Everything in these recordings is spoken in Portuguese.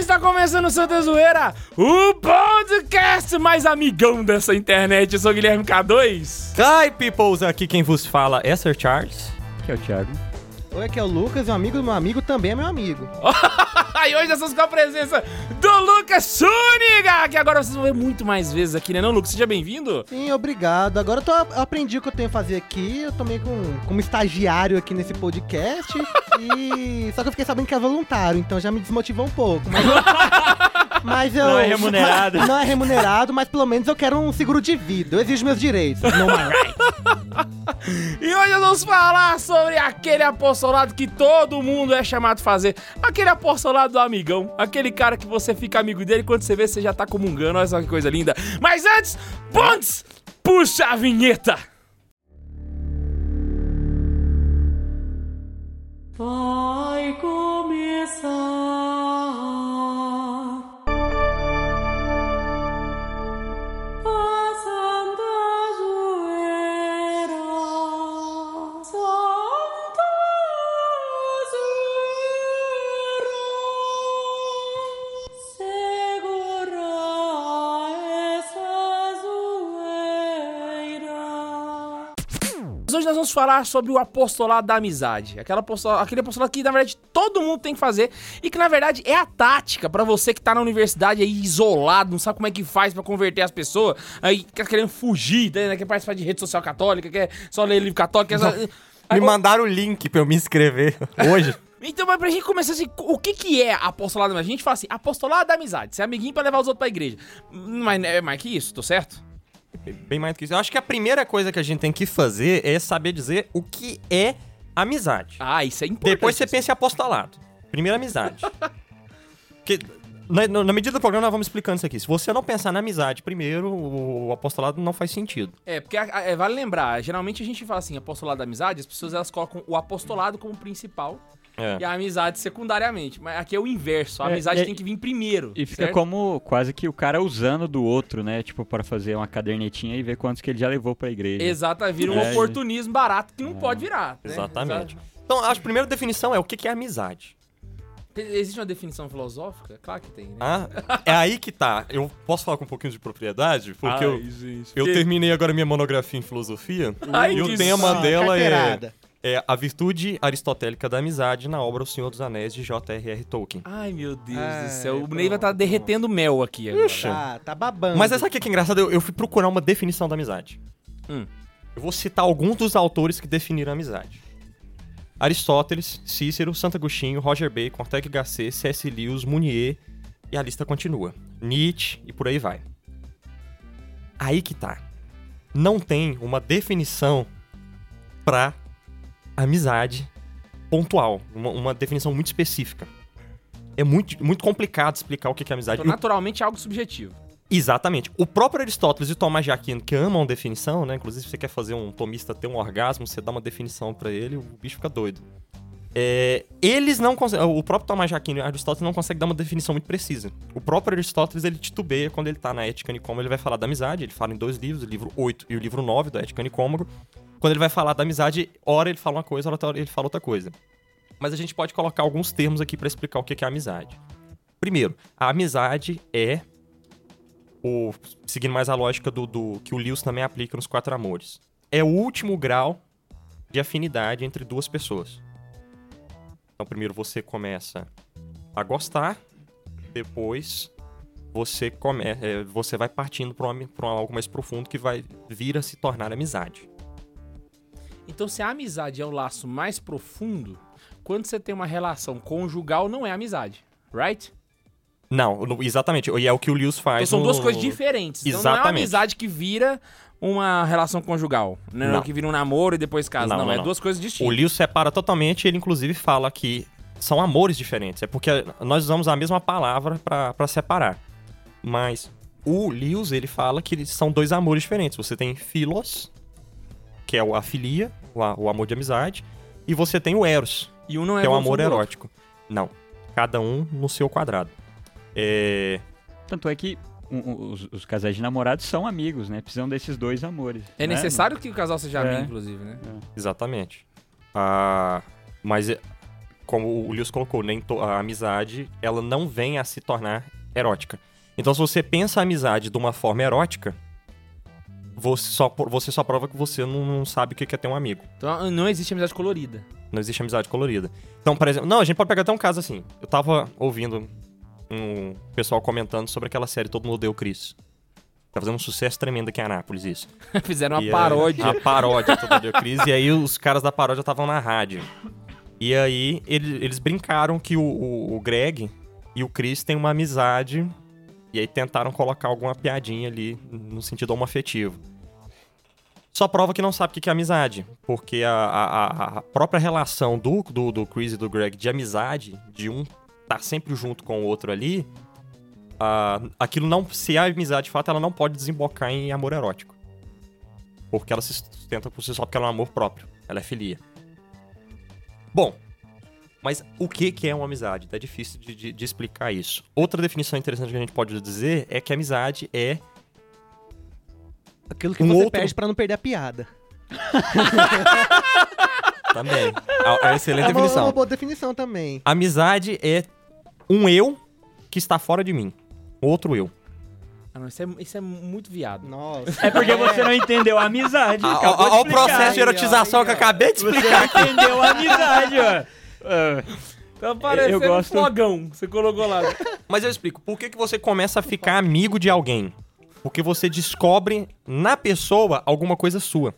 está começando o Santa Zoeira, o podcast mais amigão dessa internet. Eu sou o Guilherme K2. Hi, peoples! Aqui quem vos fala é Sir Charles. Que é o Thiago. Oi, aqui é o Lucas, um amigo do meu amigo também é meu amigo. e hoje estamos com a presença do Lucas Suniga, que agora vocês vão ver muito mais vezes aqui, né não, Lucas? Seja bem-vindo. Sim, obrigado. Agora eu, tô, eu aprendi o que eu tenho que fazer aqui. Eu tô meio com, como estagiário aqui nesse podcast. e Só que eu fiquei sabendo que é voluntário, então já me desmotivou um pouco. Mas. Mas eu... Não é remunerado. Não é remunerado, mas pelo menos eu quero um seguro de vida. Eu exijo meus direitos. No my rights. E hoje vamos falar sobre aquele apostolado que todo mundo é chamado a fazer. Aquele apostolado do amigão. Aquele cara que você fica amigo dele quando você vê você já tá comungando. Olha só que coisa linda. Mas antes, Pontes, puxa a vinheta. Vai começar vamos falar sobre o apostolado da amizade. Aquela apostolado, aquele apostolado que, na verdade, todo mundo tem que fazer e que, na verdade, é a tática pra você que tá na universidade aí isolado, não sabe como é que faz pra converter as pessoas, aí quer querendo fugir, né, quer participar de rede social católica, quer só ler livro católico, quer só... Me mandaram o link pra eu me inscrever hoje. Então, mas pra gente começar assim, o que que é apostolado da amizade? A gente fala assim, apostolado da amizade, ser amiguinho pra levar os outros pra igreja. Mas é mais que isso, tô certo? Bem mais do que isso. Eu acho que a primeira coisa que a gente tem que fazer é saber dizer o que é amizade. Ah, isso é importante. Depois você pensa em apostolado. Primeiro, amizade. Porque na, na- medida do programa nós vamos explicando isso aqui. Se você não pensar na amizade primeiro, o, o apostolado não faz sentido. É, porque a- a- é, vale lembrar, geralmente a gente fala assim, apostolado da amizade, as pessoas elas colocam o apostolado como principal É. e a amizade secundariamente. Mas aqui é o inverso, a É, amizade é- tem que vir primeiro. E fica certo? como quase que o cara usando do outro, né? Tipo, para fazer uma cadernetinha e ver quantos que ele já levou pra igreja. Exato, vira um É, oportunismo barato que não pode virar. né? Exatamente. Então, acho que a primeira definição é o que é amizade. Exato. Existe uma definição filosófica? Claro que tem, né? Ah, é aí que tá. Eu posso falar com um pouquinho de propriedade? Porque eu, gente. eu terminei agora minha monografia em filosofia Ai, e o tema dela é, Carteirada. é A Virtude Aristotélica da Amizade na obra O Senhor dos Anéis de J.R.R. Tolkien. Ai, meu Deus Ai, do céu. O. Ney vai estar derretendo mel aqui agora. Ixi. Tá, tá babando. Mas essa aqui que é engraçado, eu, eu fui procurar uma definição da amizade. Hum. Eu vou citar alguns dos autores que definiram a amizade. Aristóteles, Cícero, Santo Agostinho, Roger Bacon, Ortega Gasset, C.S. Lewis, Munier e a lista continua. Nietzsche e por aí vai. Aí que tá. Não tem uma definição pra amizade pontual, uma, uma definição muito específica. É muito, muito complicado explicar o que é amizade. Então, naturalmente é algo subjetivo. Exatamente. O próprio Aristóteles e Tomás de Aquino, que amam definição, né? Inclusive, se você quer fazer um tomista ter um orgasmo, você dá uma definição pra ele, o bicho fica doido. É, eles não conseguem. O próprio Tomás de Aquino e Aristóteles não conseguem dar uma definição muito precisa. O próprio Aristóteles ele titubeia quando ele tá na Ética Nicômago, ele vai falar da amizade, ele fala em dois livros, o livro 8 e o livro 9 da Ética Nicômago. Quando ele vai falar da amizade, hora ele fala uma coisa, hora ele fala outra coisa. Mas a gente pode colocar alguns termos aqui pra explicar o que que é amizade. Primeiro, a amizade é o, seguindo mais a lógica do, do que o Lewis também aplica nos quatro amores. É o último grau de afinidade entre duas pessoas. Então, primeiro você começa a gostar, depois você come, é, você vai partindo para algo mais profundo que vai vir a se tornar amizade. Então, se a amizade é o laço mais profundo, quando você tem uma relação conjugal, não é amizade, right? Não, exatamente. E é o que o Lewis faz. Então são no- duas coisas diferentes. Então não é uma Exatamente. amizade que vira uma relação conjugal. Não, é Não. que vira um namoro e depois casa. Não, Não, não, é não. duas coisas O distintas. Lewis separa totalmente, ele inclusive fala que são amores diferentes. É porque nós usamos a mesma palavra pra pra separar. Mas o Lewis, ele fala que eles são dois amores diferentes. Você tem philos, que é o- a filia, o, o amor de amizade, e você tem o eros, E um não é que é o amor erótico. Não. Cada um no seu quadrado. É... Tanto é que um- os, os casais de namorados são amigos, né? Precisam desses dois amores. É né? necessário que o casal seja É. amigo, inclusive, né? Exatamente. Ah, mas é- como o Lewis colocou, nem a amizade, ela não vem a se tornar erótica. Então, se você pensa a amizade de uma forma erótica, você só, você só prova que você não, não sabe o que é ter um amigo. Então não existe amizade colorida. Não existe amizade colorida. Então, por exemplo, não, a gente pode pegar até um caso assim. Eu tava ouvindo um pessoal comentando sobre aquela série Todo Mundo o Chris. Tá fazendo um sucesso tremendo aqui em Anápolis, isso. Fizeram uma E paródia. Uma paródia Todo Mundo o Chris. E aí os caras da paródia estavam na rádio. E aí ele- eles brincaram que o, o- o Greg e o Chris têm uma amizade. E aí tentaram colocar alguma piadinha ali no sentido homoafetivo. Só prova que não sabe o que é amizade. Porque a, a- a- a própria relação do, do, do Chris e do Greg de amizade, de um tá sempre junto com o outro ali, aquilo não. Se a amizade de fato, ela não pode desembocar em amor erótico. Porque ela se sustenta por si só, porque ela é um amor próprio. Ela é filia. Bom, mas o que, que é uma amizade? É difícil de, de- de explicar isso. Outra definição interessante que a gente pode dizer é que amizade é Aquilo que Um você outro- perde pra não perder a piada. também. É uma excelente É uma, é definição. uma boa definição também. Amizade é um eu que está fora de mim. Outro eu. Ah, não, isso, é, isso é muito viado. Nossa. É porque você não entendeu a amizade. Olha acabou de o processo de erotização que eu acabei de Você explicar. não entendeu a amizade, ó. Ah, Tá parecendo Eu gosto- um flogão. Você colocou lá. Mas eu explico. Por que, que você começa a ficar amigo de alguém? Porque você descobre na pessoa alguma coisa sua.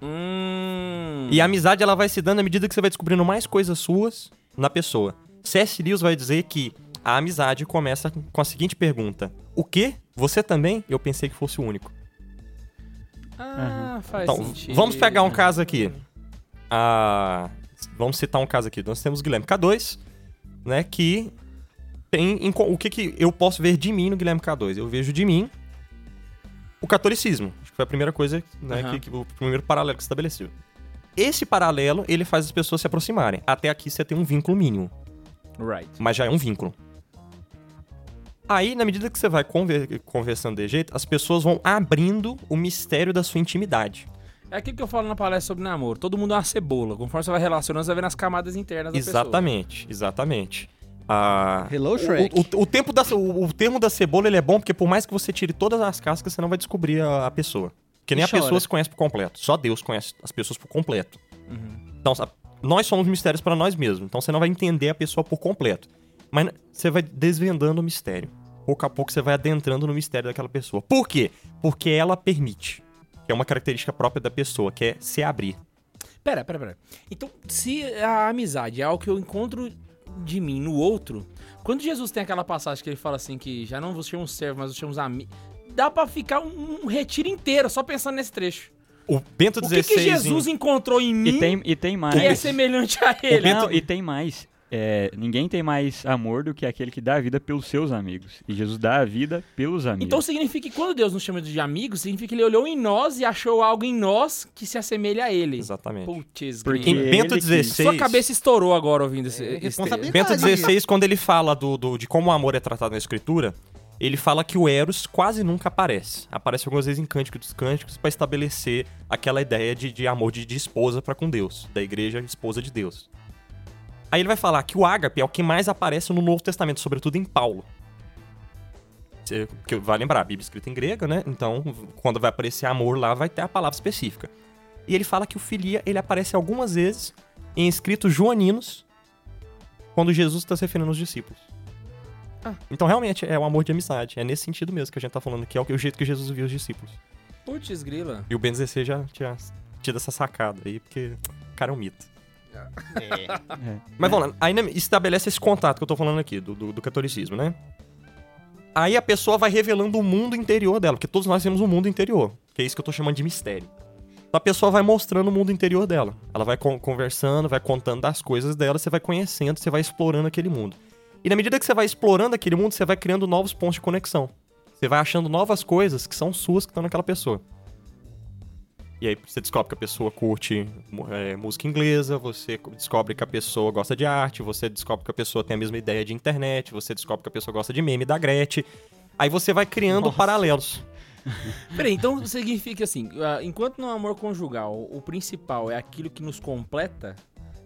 hum. E a amizade ela vai se dando à medida que você vai descobrindo mais coisas suas na pessoa. C.S. Lewis vai dizer que a amizade começa com a seguinte pergunta: O quê? Você também? Eu pensei que fosse o único. Ah, faz Então, sentido. vamos pegar um caso aqui. Ah, vamos citar um caso aqui. Nós temos o Guilherme K2, né? Que tem. o que, que eu posso ver de mim no Guilherme K2? Eu vejo de mim o catolicismo. Acho que foi a primeira coisa, né? Aham. Que, que- o primeiro paralelo que se estabeleceu. Esse paralelo, ele faz as pessoas se aproximarem. Até aqui você tem um vínculo mínimo, Right. mas já é um vínculo. Aí, na medida que você vai conver- conversando de jeito, as pessoas vão abrindo o mistério da sua intimidade. É aquilo que eu falo na palestra sobre namoro. Todo mundo é uma cebola. Conforme você vai relacionando, você vai vendo as camadas internas da pessoa. Exatamente, exatamente. Ah, Hello, Shrek. o, o- o tempo da, o, o termo da cebola ele é bom porque por mais que você tire todas as cascas, você não vai descobrir a, a pessoa. Porque nem E a pessoa chora. se conhece por completo. Só Deus conhece as pessoas por completo. Uhum. Então, nós somos mistérios para nós mesmos. Então, você não vai entender a pessoa por completo. Mas você vai desvendando o mistério. Pouco a pouco, você vai adentrando no mistério daquela pessoa. Por quê? Porque ela permite. Que é uma característica própria da pessoa, que é se abrir. Pera, pera, pera. Então, se a amizade é algo que eu encontro de mim no outro, quando Jesus tem aquela passagem que ele fala assim que já não vos chamo servo, mas vos chamo amigos, dá pra ficar um, um retiro inteiro só pensando nesse trecho. O Bento O que, 16... que Jesus encontrou em mim E tem, e tem mais. que é semelhante a ele? Não, e tem mais. É, ninguém tem mais amor do que aquele que dá a vida pelos seus amigos. E Jesus dá a vida pelos amigos. Então significa que quando Deus nos chama de amigos, significa que ele olhou em nós e achou algo em nós que se assemelha a ele. Exatamente. Putz, Porque Em. Bento. 16... Sua cabeça estourou agora ouvindo esse, É, esse responsabilidade. Bento. 16, quando ele fala do, do- de como o amor é tratado na escritura, ele fala que o Eros quase nunca aparece. Aparece algumas vezes em Cântico dos Cânticos para estabelecer aquela ideia de, de amor de, de esposa para com Deus, da igreja esposa de Deus. Aí ele vai falar que o ágape é o que mais aparece no Novo Testamento, sobretudo em Paulo. Que vai lembrar, a Bíblia é escrita em grega, né? Então, quando vai aparecer amor lá, vai ter a palavra específica. E ele fala que o filia, ele aparece algumas vezes em escritos joaninos, quando Jesus está se referindo aos discípulos. Ah. Então, realmente, é o amor de amizade. É nesse sentido mesmo que a gente tá falando, que é o, que- o jeito que Jesus viu os discípulos. Putz, grila. E o Ben 16 já tinha tido essa sacada aí, porque o cara é um mito. É. Mas vamos lá, aí né, estabelece esse contato que eu tô falando aqui, do, do, do catolicismo, né? Aí a pessoa vai revelando o mundo interior dela, porque todos nós temos um mundo interior, que é isso que eu tô chamando de mistério. Então a pessoa vai mostrando o mundo interior dela. Ela vai con- conversando, vai contando das coisas dela, você vai conhecendo, você vai explorando aquele mundo. E na medida que você vai explorando aquele mundo, você vai criando novos pontos de conexão. Você vai achando novas coisas que são suas que estão naquela pessoa. E aí você descobre que a pessoa curte é, música inglesa, você co- descobre que a pessoa gosta de arte, você descobre que a pessoa tem a mesma ideia de internet, você descobre que a pessoa gosta de meme da Gretchen. Aí você vai criando paralelos. Peraí, então significa assim, ah, enquanto no amor conjugal o principal é aquilo que nos completa,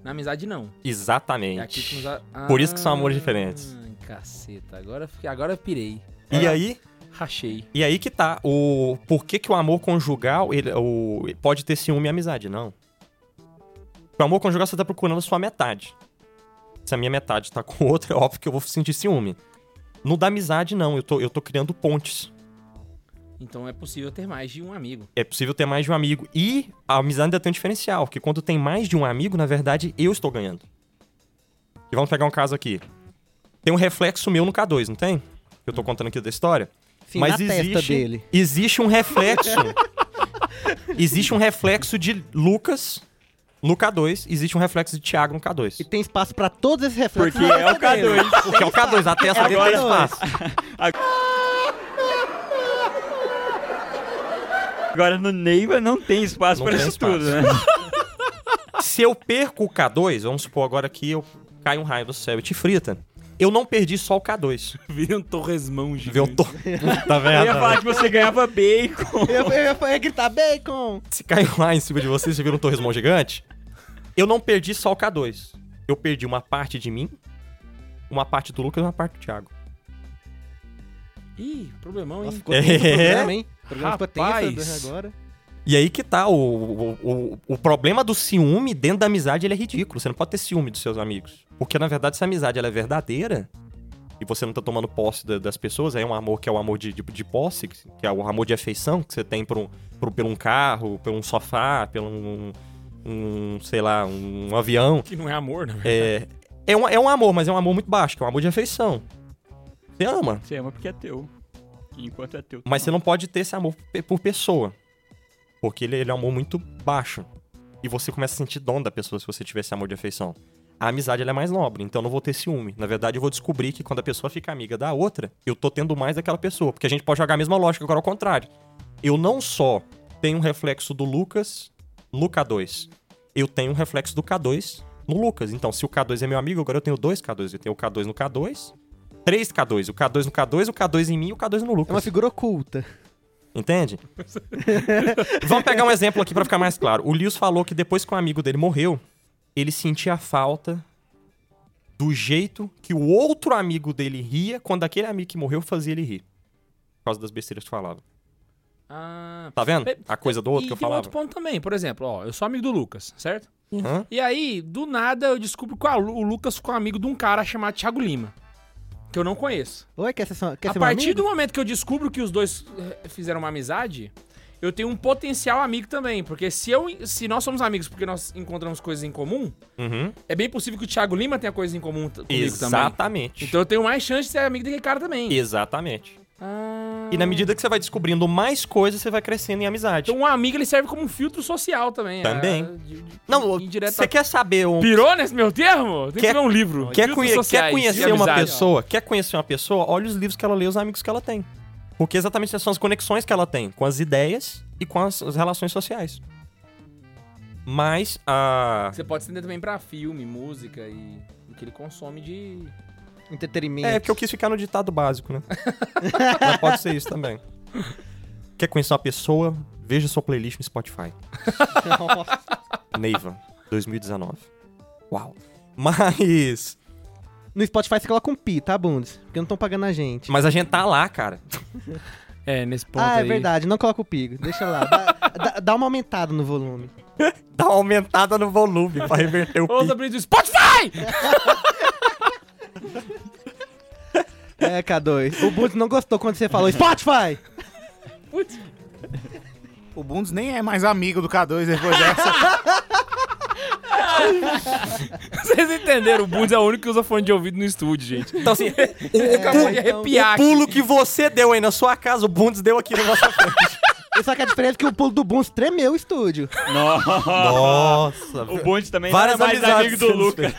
Na amizade, não. É Exatamente. que nos... a- Por isso que são amores diferentes. Ai, caceta. Agora, agora eu pirei. E aí, Rachei. e aí que tá. O por que, que o amor conjugal ele, o, pode ter ciúme e amizade? Não. O amor conjugal você tá procurando a sua metade. Se a minha metade tá com outra, é óbvio que eu vou sentir ciúme. No da amizade, não. Eu tô, eu tô criando pontes. Então é possível ter mais de um amigo. É possível ter mais de um amigo. E a amizade ainda tem um diferencial, que quando tem mais de um amigo, na verdade, eu estou ganhando. E vamos pegar um caso aqui. Tem um reflexo meu no K2, não tem? Que eu tô contando aqui da história. Sim, Mas na testa existe, dele. existe um reflexo. existe um reflexo de Lucas no K2, existe um reflexo de Thiago no E K2. tem espaço pra todos esses reflexos. Porque é o testa dele. K2. Porque é o K2, a testa dele tem espaço. Agora no Neiva não tem espaço Não tem isso espaço. tudo, né? Se eu perco o K2, vamos supor agora que eu cai um raio do céu e te frita. Eu não perdi só o K2. Vira um torresmão gigante. Viu? Eu tô... Tá Eu vendo? ia falar que você ganhava bacon. Eu, eu, eu ia gritar bacon. Se caiu lá em cima de você, você vira um torresmão gigante. Eu não perdi só o K2. Eu perdi uma parte de mim, uma parte do Lucas e uma parte do Thiago. Ih, problemão, hein? Nossa, ficou É. programa, hein? Programa ficou Rapaz. tenso agora. E aí que tá, o, o, o, o problema do ciúme dentro da amizade, ele é ridículo. Você não pode ter ciúme dos seus amigos. Porque, na verdade, se a amizade ela é verdadeira, e você não tá tomando posse da- das pessoas, aí é um amor que é o amor de, de, de posse, que é o amor de afeição que você tem por um, por, por um carro, por um sofá, por um, um, sei lá, um avião. Que não é amor, né? É, é, um, é um amor, mas é um amor muito baixo, que é um amor de afeição. Você ama, Você ama porque é teu. Enquanto é teu. mas você não pode ter esse amor por pessoa. Porque ele, ele é um amor muito baixo. E você começa a sentir dom da pessoa se você tiver esse amor de afeição. A amizade é mais nobre, então eu não vou ter ciúme. Na verdade, eu vou descobrir que quando a pessoa fica amiga da outra, eu tô tendo mais daquela pessoa. Porque a gente pode jogar a mesma lógica, agora ao contrário. Eu não só tenho um reflexo do Lucas no K2, eu tenho um reflexo do K2 no Lucas. Então, se o K2 é meu amigo, agora eu tenho dois K2. Eu tenho o K2 no K2, três K2. O K2 no K2, o K2 em mim e o K2 no É Lucas. uma figura oculta. Entende? Vamos pegar um exemplo aqui pra ficar mais claro. O Lewis falou que depois que um amigo dele morreu, ele sentia falta do jeito que o outro amigo dele ria quando aquele amigo que morreu fazia ele rir. Por causa das besteiras que falava. Ah, Tá vendo? A coisa do outro e que eu falava. outro ponto também. Por exemplo, ó, eu sou amigo do Lucas, certo? Hã? E aí, do nada, eu descubro que o Lucas ficou amigo de um cara chamado Thiago Lima. Que eu não conheço. Oi, quer ser, quer a ser partir amigo? do momento que eu descubro que os dois eh, fizeram uma amizade, eu tenho um potencial amigo também. Porque se, eu, se nós somos amigos porque nós encontramos coisas em comum, Uhum. é bem possível que o Thiago Lima tenha coisas em comum comigo também. Exatamente. Então eu tenho mais chance de ser amigo daquele cara também. Exatamente. Ah. E na medida que você vai descobrindo mais coisas, você vai crescendo em amizade. Então um amigo ele serve como um filtro social também. Também. ah, de- de- Não, você quer saber um, Pirou nesse meu termo? Tem que Quer- escrever um livro. Quer, conhe- quer conhecer uma pessoa? Quer conhecer uma pessoa? Olha os livros que ela lê, os amigos que ela tem. Porque exatamente essas são as conexões que ela tem com as ideias e com as, as relações sociais. Mas a. Você pode estender também pra filme, música e o que ele consome de. Entretenimento. É porque eu quis ficar no ditado básico, né? Mas pode ser isso também. Quer conhecer uma pessoa? Veja sua playlist no Spotify. Nossa. Neiva, 2019. Uau. Mas. No Spotify você coloca um pi, tá, Bundes? Porque não estão pagando a gente. Mas a gente tá lá, cara. É, nesse ponto ah, é aí. verdade, não coloca o pi. Deixa lá. Dá, dá- dá uma aumentada no volume. Dá uma aumentada no volume pra reverter o pico. abrindo do Spotify! É, K2. O Bundes não gostou quando você falou Spotify! Putz. O Bundes nem é mais amigo do K2 depois dessa. Vocês entenderam? O Bundes é o único que usa fone de ouvido no estúdio, gente. Então, assim, Acabou de arrepiar o pulo aqui. que você deu aí na sua casa, o Bundes deu aqui na nossa frente. Só que a diferença é que o pulo do Bundes tremeu o estúdio. Nossa, O Bonde também Várias não era mais amigo do Lucas.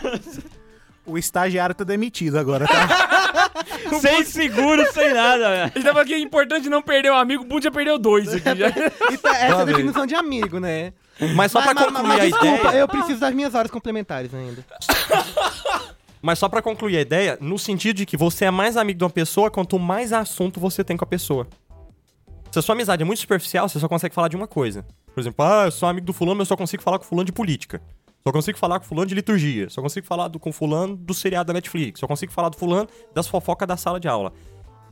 O estagiário tá demitido agora, tá? sem seguro, sem nada. né? A gente tava aqui, é importante não perder um amigo, o Bundes já perdeu dois aqui já. Então, essa é a definição de amigo, né? Mas só pra mas, concluir mas a desculpa, ideia. eu preciso das minhas horas complementares ainda. Mas só pra concluir a ideia, no sentido de que você é mais amigo de uma pessoa quanto mais assunto você tem com a pessoa. Se a sua amizade é muito superficial, você só consegue falar de uma coisa. Por exemplo, ah, eu sou amigo do fulano, mas eu só consigo falar com o fulano de política. Só consigo falar com fulano de liturgia. Só consigo falar do, com fulano do seriado da Netflix. Só consigo falar do fulano das fofocas da sala de aula.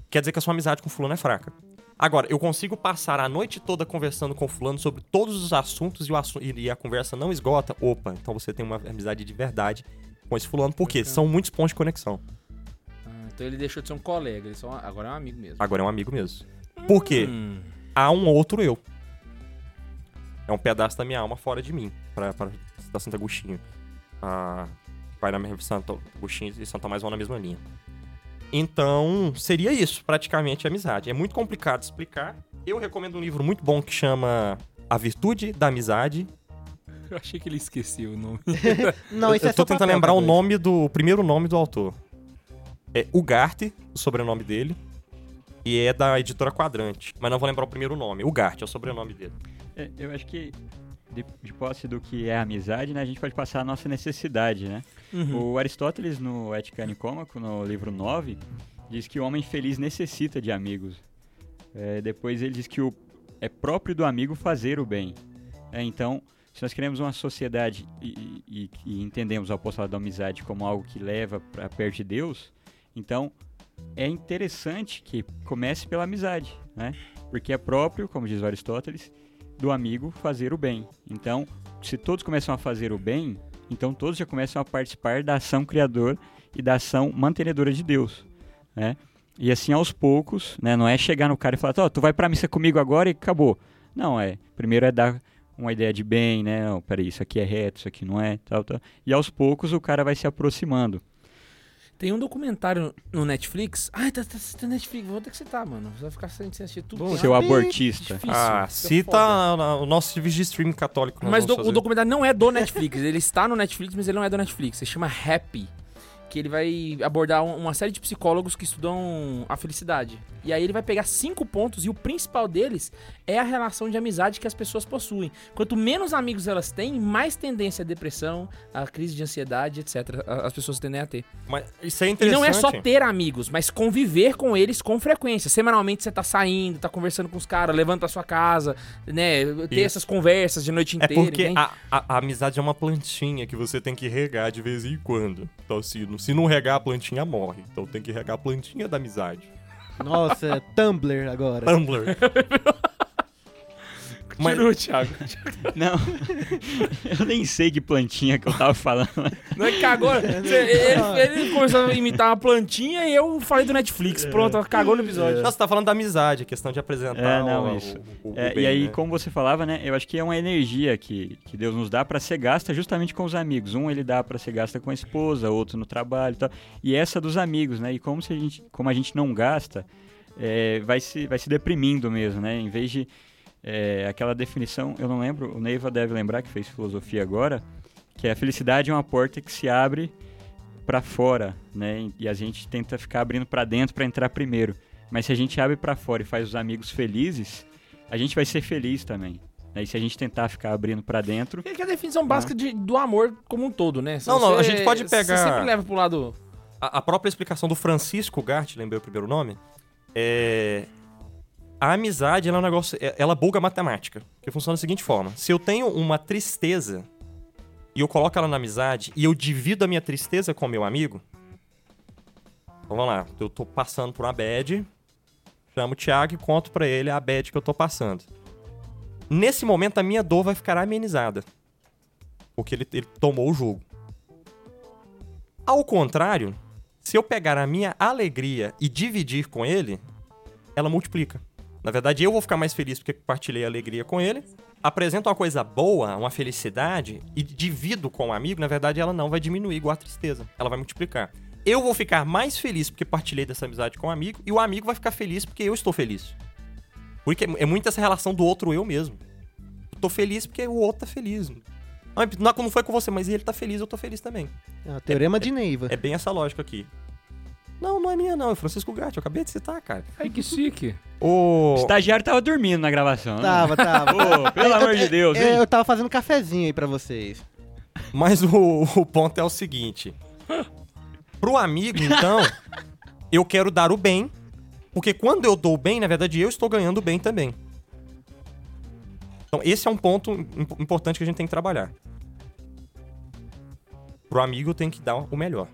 Quer dizer que a sua amizade com fulano é fraca. Agora, eu consigo passar a noite toda conversando com fulano sobre todos os assuntos e, assu- e- a conversa não esgota. Opa, então você tem uma amizade de verdade com esse fulano. Por quê? São muitos pontos de conexão. Ah, então ele deixou de ser um colega, ele só, agora é um amigo mesmo. Agora é um amigo mesmo. Por quê? Hum, há um outro eu. É um pedaço da minha alma fora de mim, pra, pra citar Santo Agostinho. Ah, vai na mesma Santo Agostinho e Santo Tomás vão na mesma linha. Então, seria isso, praticamente, a amizade. É muito complicado explicar. Eu recomendo um livro muito bom que chama A Virtude da Amizade. eu achei que ele esqueceu o nome. Não, eu, isso eu é tô só tentando lembrar o nome do. o primeiro nome do autor. É Ugarte, o sobrenome dele. E é da editora Quadrante. Mas não vou lembrar o primeiro nome. Ugarte é o sobrenome dele. É, eu acho que, de, de posse do que é amizade, né, a gente pode passar a nossa necessidade, né? Uhum. O Aristóteles, no Ética Nicômaco, no livro 9, diz que o homem feliz necessita de amigos. É, depois ele diz que o, é próprio do amigo fazer o bem. É, então, se nós queremos uma sociedade e, e- e entendemos o apostolado da amizade como algo que leva para perto de Deus, então é interessante que comece pela amizade, né? Porque é próprio, como diz Aristóteles, do amigo fazer o bem. Então, se todos começam a fazer o bem, então todos já começam a participar da ação criadora e da ação mantenedora de Deus, né? E assim aos poucos, né? Não é chegar no cara e falar, ó, tu vai pra missa comigo agora e acabou. Não, é. Primeiro é dar uma ideia de bem, né? Não, peraí, isso aqui é reto, isso aqui não é, tal, tal. E aos poucos o cara vai se aproximando. Tem um documentário no Netflix. Ai, tá, tá, tá Netflix. Vou ter que citar, mano. Você vai ficar sem assistir tudo. Seu Ah, abortista. difícil, Ah, cita foda. o nosso serviço de streaming católico. Mas do- o documentário não é do Netflix. ele está no Netflix, mas ele não é do Netflix. Ele chama Happy. Que ele vai abordar um- uma série de psicólogos que estudam a felicidade. E aí ele vai pegar cinco pontos e o principal deles é a relação de amizade que as pessoas possuem. Quanto menos amigos elas têm, mais tendência à depressão, à crise de ansiedade, etc. As pessoas tendem a ter. Mas isso é E interessante. não é só ter amigos, mas conviver com eles com frequência. Semanalmente você tá saindo, tá conversando com os caras, levando pra sua casa, né? Ter Isso. essas conversas de noite É inteira. porque entende? a, a- a amizade é uma plantinha que você tem que regar de vez em quando. Se, não- se não regar, a plantinha morre. Então tem que regar a plantinha da amizade. Nossa, Tumblr agora. Tumblr. Mas- Thiago. Não, eu nem sei que plantinha que eu tava falando. Não é que agora. cê- ele, ele começou a imitar uma plantinha e eu falei do Netflix. Pronto, cagou no episódio. Não, você tá falando da amizade, a questão de apresentar É, não, o, isso. o- o É, bem, e aí, né? como você falava, né? Eu acho que é uma energia que, que Deus nos dá para ser gasta justamente com os amigos. Um ele dá para ser gasta com a esposa, outro no trabalho e tal. E essa dos amigos, né? E como, se a, gente, como a gente não gasta, é, vai, se, vai se deprimindo mesmo, né? Em vez de é, aquela definição, eu não lembro, o Neiva deve lembrar que fez filosofia agora, que a felicidade é uma porta que se abre para fora, né? E a gente tenta ficar abrindo para dentro para entrar primeiro. Mas se a gente abre para fora e faz os amigos felizes, a gente vai ser feliz também. né? E se a gente tentar ficar abrindo para dentro, É que é a definição básica de- do amor como um todo, né? Se Não, não, você- a gente pode Você pegar- sempre leva pro lado. A, a própria explicação do Francisco Gart, lembrei o primeiro nome, é... A amizade, ela é um negócio... é- Ela buga a matemática, que funciona da seguinte forma. Se eu tenho uma tristeza e eu coloco ela na amizade e eu divido a minha tristeza com o meu amigo... Então vamos lá, eu tô passando por uma bad, chamo o Thiago e conto pra ele a bad que eu tô passando. Nesse momento, a minha dor vai ficar amenizada. Porque ele, ele tomou o jogo. Ao contrário, se eu pegar a minha alegria e dividir com ele, ela multiplica. Na verdade, eu vou ficar mais feliz porque compartilhei a alegria com ele. Apresento uma coisa boa, uma felicidade, e divido com o amigo, na verdade, ela não vai diminuir igual a tristeza. Ela vai multiplicar. Eu vou ficar mais feliz porque partilhei dessa amizade com o amigo, e o amigo vai ficar feliz porque eu estou feliz. Porque é muito essa relação do outro eu mesmo. Eu tô feliz porque o outro tá feliz. Não, não não foi com você, mas ele tá feliz, eu tô feliz também. É o teorema de Neiva. É bem essa lógica aqui. Não, não é minha não, é Francisco Gatti, eu acabei de citar, cara. Ai, que chique. O... o estagiário tava dormindo na gravação. né? Tava, tava. Pô, pelo Eu- amor eu- de Deus, eu, hein? eu tava fazendo cafezinho aí pra vocês. Mas o, o ponto é o seguinte. Pro amigo, então, eu quero dar o bem, porque quando eu dou o bem, na verdade, eu estou ganhando o bem também. Então, esse é um ponto im- importante que a gente tem que trabalhar. Pro amigo eu tenho que dar o melhor.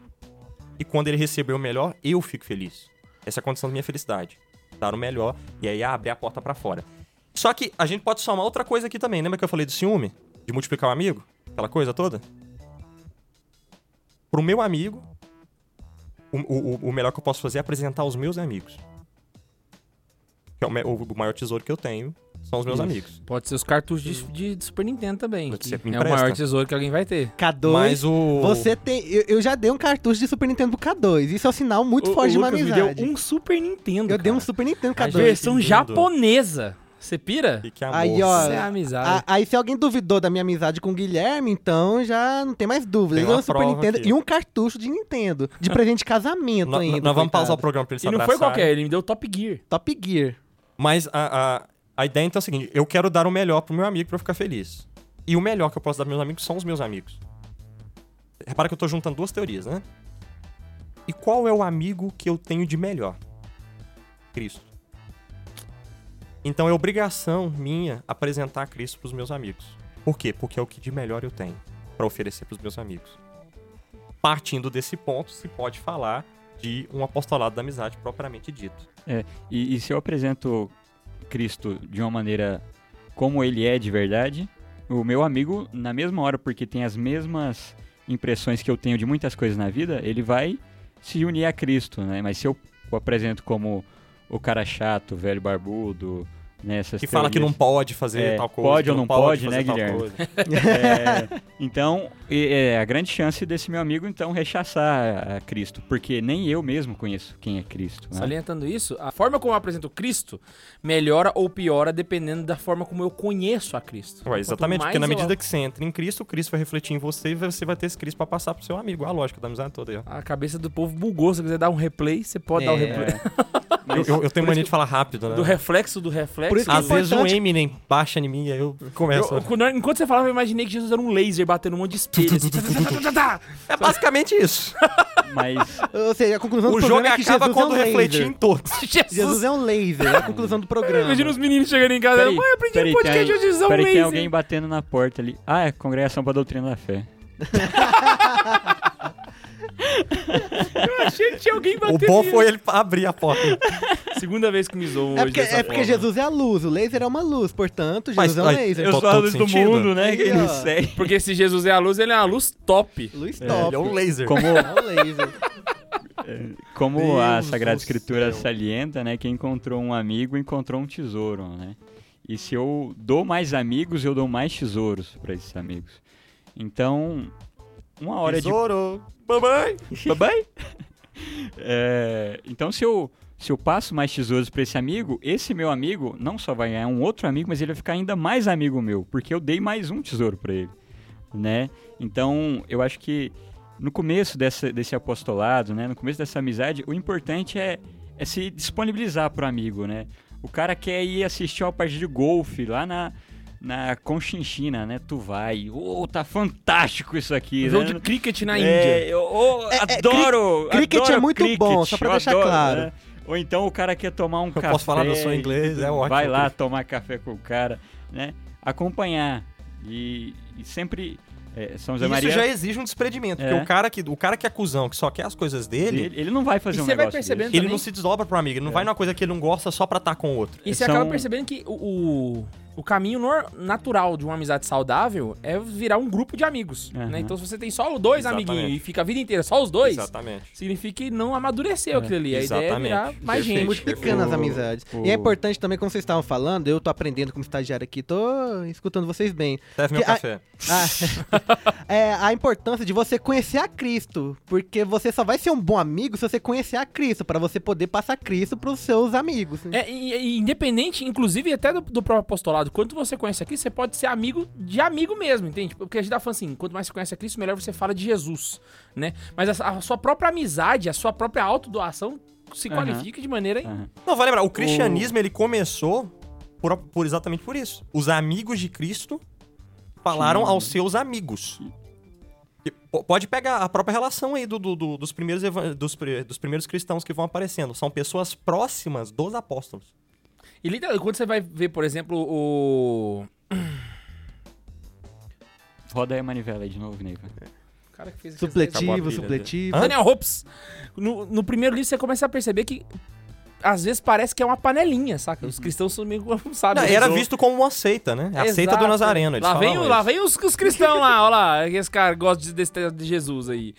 E quando ele receber o melhor, eu fico feliz. Essa é a condição da minha felicidade. Dar o melhor e aí abrir a porta pra fora. Só que a gente pode somar outra coisa aqui também. Lembra que eu falei do ciúme? De multiplicar o amigo? Aquela coisa toda? Pro meu amigo, o, o- o melhor que eu posso fazer é apresentar os meus amigos. Que é o, o maior tesouro que eu tenho, são os meus amigos. Pode ser os cartuchos de, de Super Nintendo também. Pode que ser, me é o maior tesouro que alguém vai ter. K2. Mas o. Você tem. Eu, eu já dei um cartucho de Super Nintendo pro K2. Isso é um sinal muito O- forte o de uma Lucas me amizade. deu um Super Nintendo. Eu dei um cara. Super Nintendo A K2. versão que lindo. japonesa. Você pira? Que, que amor. Aí, ó, Isso é amizade. A- aí, se alguém duvidou da minha amizade com o Guilherme, então já não tem mais dúvida. Tem Ele um Super Nintendo aqui. e um cartucho de Nintendo. De presente de casamento ainda. Nós vamos pausar o programa pra eles se e não foi qualquer, ele me deu Top Gear. Top Gear. Mas a, a, a ideia então é a seguinte: eu quero dar o melhor pro meu amigo pra eu ficar feliz. E o melhor que eu posso dar pros meus amigos são os meus amigos. Repara que eu tô juntando duas teorias, né? E qual é o amigo que eu tenho de melhor? Cristo. Então é obrigação minha apresentar Cristo pros meus amigos. Por quê? Porque é o que de melhor eu tenho pra oferecer pros meus amigos. Partindo desse ponto, se pode falar de um apostolado da amizade propriamente dito. E, e se eu apresento Cristo de uma maneira como ele é de verdade, o meu amigo, na mesma hora, porque tem as mesmas impressões que eu tenho de muitas coisas na vida, ele vai se unir a Cristo, né? Mas se eu o apresento como o cara chato, velho barbudo, né? Que fala que não teorias- pode fazer É, tal coisa. pode ou não pode, fazer né, tal Guilherme? coisa. É, então, é a grande chance desse meu amigo, então, rechaçar a Cristo, porque nem eu mesmo conheço quem é Cristo. né? Salientando isso, a forma como eu apresento Cristo melhora ou piora dependendo da forma como eu conheço a Cristo. Ué, exatamente, porque na mais eu- medida que você entra em Cristo, o Cristo vai refletir em você e você vai ter esse Cristo pra passar pro seu amigo. A lógica da amizade toda aí, ó. A cabeça do povo bugou. Se você quiser dar um replay, você pode dar o É. replay. Eu, Mas- eu, eu tenho mania de falar rápido, né? Do reflexo do reflexo. Por isso que Às é vezes o importante- Eminem baixa em mim e aí eu começo. Eu- quando- enquanto você falava, eu imaginei que Jesus era um laser batendo um monte de espelho. assim. É basicamente isso. Mas Ou seja, a conclusão do o jogo programa é que acaba Jesus é um quando refletir laser. em todos. Jesus. Jesus é um laser, é a conclusão do programa. Imagina os meninos chegando em casa. Peraí, Mãe, eu aprendi peraí, no podcast tem- de Jesus é um peraí, tem laser. alguém batendo na porta ali. Ah, é Congregação para Doutrina da Fé. Eu achei que tinha alguém O batendo. bom nisso. foi ele abrir a porta. Segunda vez que me zoam É hoje porque, dessa é porque forma. Jesus é a luz, o laser é uma luz, portanto, Mas, Jesus é um laser. eu sou a luz do mundo, né? Segue. Porque se Jesus é a luz, ele é uma luz top. Luz Ele top. é um laser. Como, É um laser. como a Deus Sagrada do Escritura céu. salienta, né? Quem encontrou um amigo encontrou um tesouro, né? E se eu dou mais amigos, eu dou mais tesouros para esses amigos. Então, uma hora de Mamãe. Babai? É, então, se eu, se eu passo mais tesouros pra esse amigo, esse meu amigo não só vai ganhar um outro amigo, mas ele vai ficar ainda mais amigo meu, porque eu dei mais um tesouro pra ele, né? Então, eu acho que no começo dessa, desse apostolado, né, no começo dessa amizade, o importante é, é se disponibilizar pro amigo, né? O cara quer ir assistir uma partida de golfe lá na, na Conchinchina, né? Tu vai, ô, tá fantástico isso aqui, Um jogo né? de cricket na É, Índia. eu ô, É, é, adoro! cri- cricket adoro é muito cricket, bom, só pra deixar adoro, claro. né? Ou então o cara quer tomar um Eu café. posso falar do seu inglês, é ótimo. Vai lá tomar café com o cara, né? Acompanhar. E, e sempre. É, São José Isso Maria. já exige um desprendimento. É. Porque o cara, que, o cara que é cuzão, que só quer as coisas dele, ele, ele não vai fazer E um você vai negócio percebendo desse. ele não se desdobra pro amigo. Ele não vai numa coisa que ele não gosta só pra estar com o outro. E você São- acaba percebendo que o, o, o caminho natural de uma amizade saudável é virar um grupo de amigos. Aham. né? Então, se você tem só dois Exatamente. amiguinhos e fica a vida inteira só os dois, Exatamente. significa que não amadureceu aquilo ali. A ideia é Exatamente. virar mais Perfeito. gente. Multiplicando as amizades. o- E é importante também, como vocês estavam falando, eu tô aprendendo como estagiário aqui, tô escutando vocês bem. Serve meu a- café. Ah, é, a importância de você conhecer a Cristo. Porque você só vai ser um bom amigo se você conhecer a Cristo, pra você poder passar Cristo pros seus amigos. né? É, e, e independente, inclusive até do, do próprio apostolado, quanto você conhece aqui, você pode ser amigo de amigo mesmo, entende? Porque a gente tá falando assim, quanto mais você conhece a Cristo, melhor você fala de Jesus, né? Mas a, a sua própria amizade, a sua própria autodoação se Aham. qualifica de maneira... Aham. Não, vai lembrar, o cristianismo ele começou por, por exatamente por isso. Os amigos de Cristo falaram Sim. aos seus amigos. Po- Pode pegar a própria relação aí do, do- do- dos, primeiros dos, dos primeiros cristãos que vão aparecendo. São pessoas próximas dos apóstolos. E literalmente, quando você vai ver, por exemplo, o... Roda aí a manivela aí de novo, Neiva. cara que fez esse Supletivo, supletivo. Daniel Hopes. No, no primeiro livro você começa a perceber que às vezes parece que é uma panelinha, saca? Os cristãos são meio, sabe? Não, era visto como uma seita, né? A seita do. Nazareno. Eles Lá vem, o- lá vem os, os cristãos lá, ó lá. Esse cara gosta de, desse- de Jesus aí.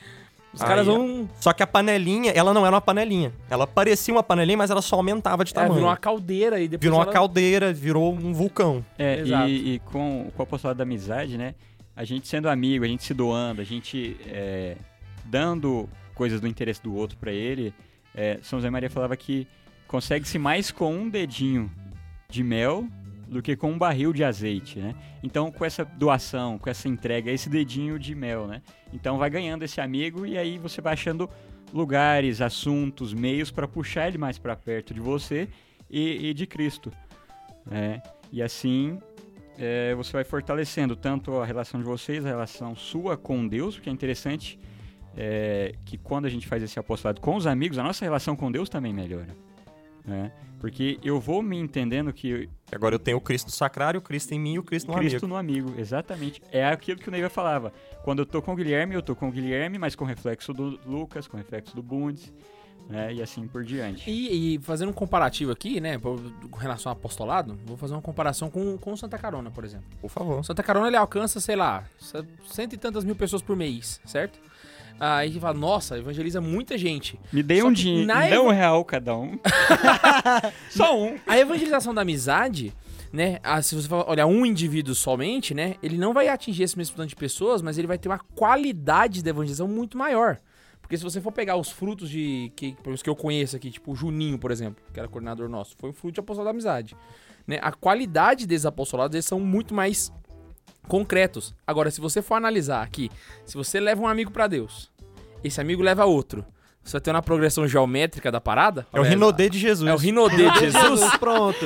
Os Aí, caras vão. Só que a panelinha, ela não era uma panelinha. Ela parecia uma panelinha, mas ela só aumentava de É, tamanho. virou uma caldeira e depois. Virou uma ela- caldeira, virou um vulcão. É, Exato. e, e com, com o apostolado da amizade, né? A gente sendo amigo, a gente se doando, a gente é, dando coisas do interesse do outro pra ele. É, São José Maria falava que consegue-se mais com um dedinho de mel do que com um barril de azeite, né? Então, com essa doação, com essa entrega, esse dedinho de mel, né? Então, vai ganhando esse amigo e aí você vai achando lugares, assuntos, meios para puxar ele mais para perto de você e, e de Cristo. né? E assim é, você vai fortalecendo tanto a relação de vocês, a relação sua com Deus, porque é interessante é, que quando a gente faz esse apostolado com os amigos, a nossa relação com Deus também melhora. Né? Porque eu vou me entendendo que Agora eu tenho o Cristo sacrário, o Cristo em mim e o Cristo no Cristo amigo. no amigo, exatamente. É aquilo que o Neiva falava. Quando eu tô com o Guilherme, eu tô com o Guilherme, mas com reflexo do Lucas, com reflexo do Bundes, né? E assim por diante. E, e fazendo um comparativo aqui, né, com relação ao apostolado, vou fazer uma comparação com, com o Santa Carona, por exemplo. Por favor. Santa Carona ele alcança, sei lá, cento e tantas mil pessoas por mês, certo? Aí a gente fala, nossa, evangeliza muita gente. Me dê Só um dinheiro, me dê um real cada um. Só um. A evangelização da amizade, né? ah, se você olhar um indivíduo somente, né? Ele não vai atingir esse mesmo tanto de pessoas, mas ele vai ter uma qualidade da evangelização muito maior. Porque se você for pegar os frutos de. Que, pelos que eu conheço aqui, tipo o Juninho, por exemplo, que era coordenador nosso, foi um fruto de apostolado da amizade. Né? A qualidade desses apostolados, eles são muito mais concretos. Agora, se você for analisar aqui, se você leva um amigo pra Deus, esse amigo leva outro. Você vai ter uma progressão geométrica da parada? É o Rinodê de Jesus. É o Rinodê de Jesus. pronto.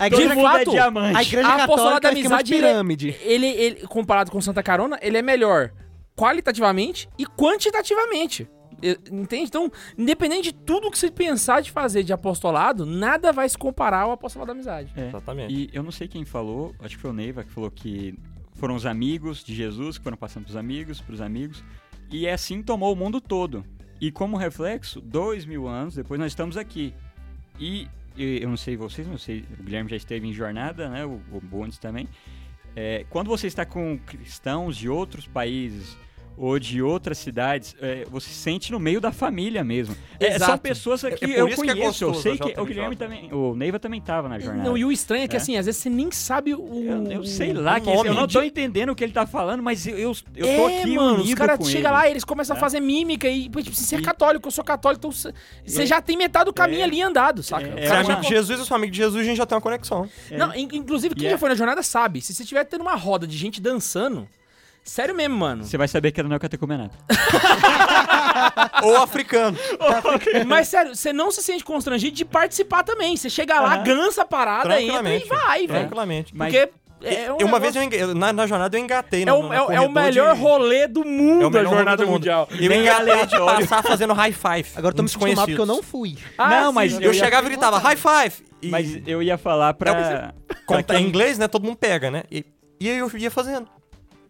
A igreja, é fato, diamante. a igreja A apostolado católica da é de amizade, ele é- pirâmide. ele, ele, comparado com Santa Carona, ele é melhor qualitativamente e quantitativamente. Entende? Então, independente de tudo que você pensar de fazer de apostolado, nada vai se comparar ao apostolado da amizade. É. Exatamente. E eu não sei quem falou, acho que foi o Neiva que falou que foram os amigos de Jesus que foram passando pros amigos, pros amigos, e assim tomou o mundo todo. E como reflexo, dois mil anos depois nós estamos aqui. E, eu não sei vocês, não sei, o Guilherme já esteve em jornada, né? O, o também. É, quando você está com cristãos de outros países ou de outras cidades, é, você se sente no meio da família mesmo. É, são pessoas que É- é por eu isso que é conheço, eu gostoso sei que o. Guilherme também, o Neiva também estava na jornada. Não, e o estranho é que É. assim, às vezes você nem sabe o. Eu, eu sei lá é esse- Eu não de- tô entendendo o que ele tá falando, mas eu, eu, eu é, tô aqui mano, os caras chegam lá e eles começam a É. fazer mímica e, tipo, você é católico, eu sou católico, então você- já tem metade do caminho É. ali andado, saca? É, Você é amigo de Jesus, eu sou amigo de Jesus, a gente já tem uma conexão. É. Não, in- inclusive, quem já foi na jornada sabe. Se você estiver tendo uma roda de gente dançando, sério mesmo, mano. Você vai saber que ela não é catecumenato. Ou africano. Mas sério, você não se sente constrangido de participar também. Você chega lá, Aham. gança a parada, entra e Tranquilamente. vai, velho. Tranquilamente. Mas- Porque é um E uma vez negócio- eu enga- na, na jornada eu engatei. é no- o, no é, o- é o corredor melhor de- rolê do mundo É o melhor a jornada mundo. mundial. Eu engatei de passar fazendo high five. Agora eu tô me sentindo mal porque eu não fui. Ah, Não, sim, mas eu Eu ia- chegava e gritava high five. E Mas eu ia falar pra. como pra tá em quem- inglês, né? Todo mundo pega, né? E, e aí eu ia fazendo.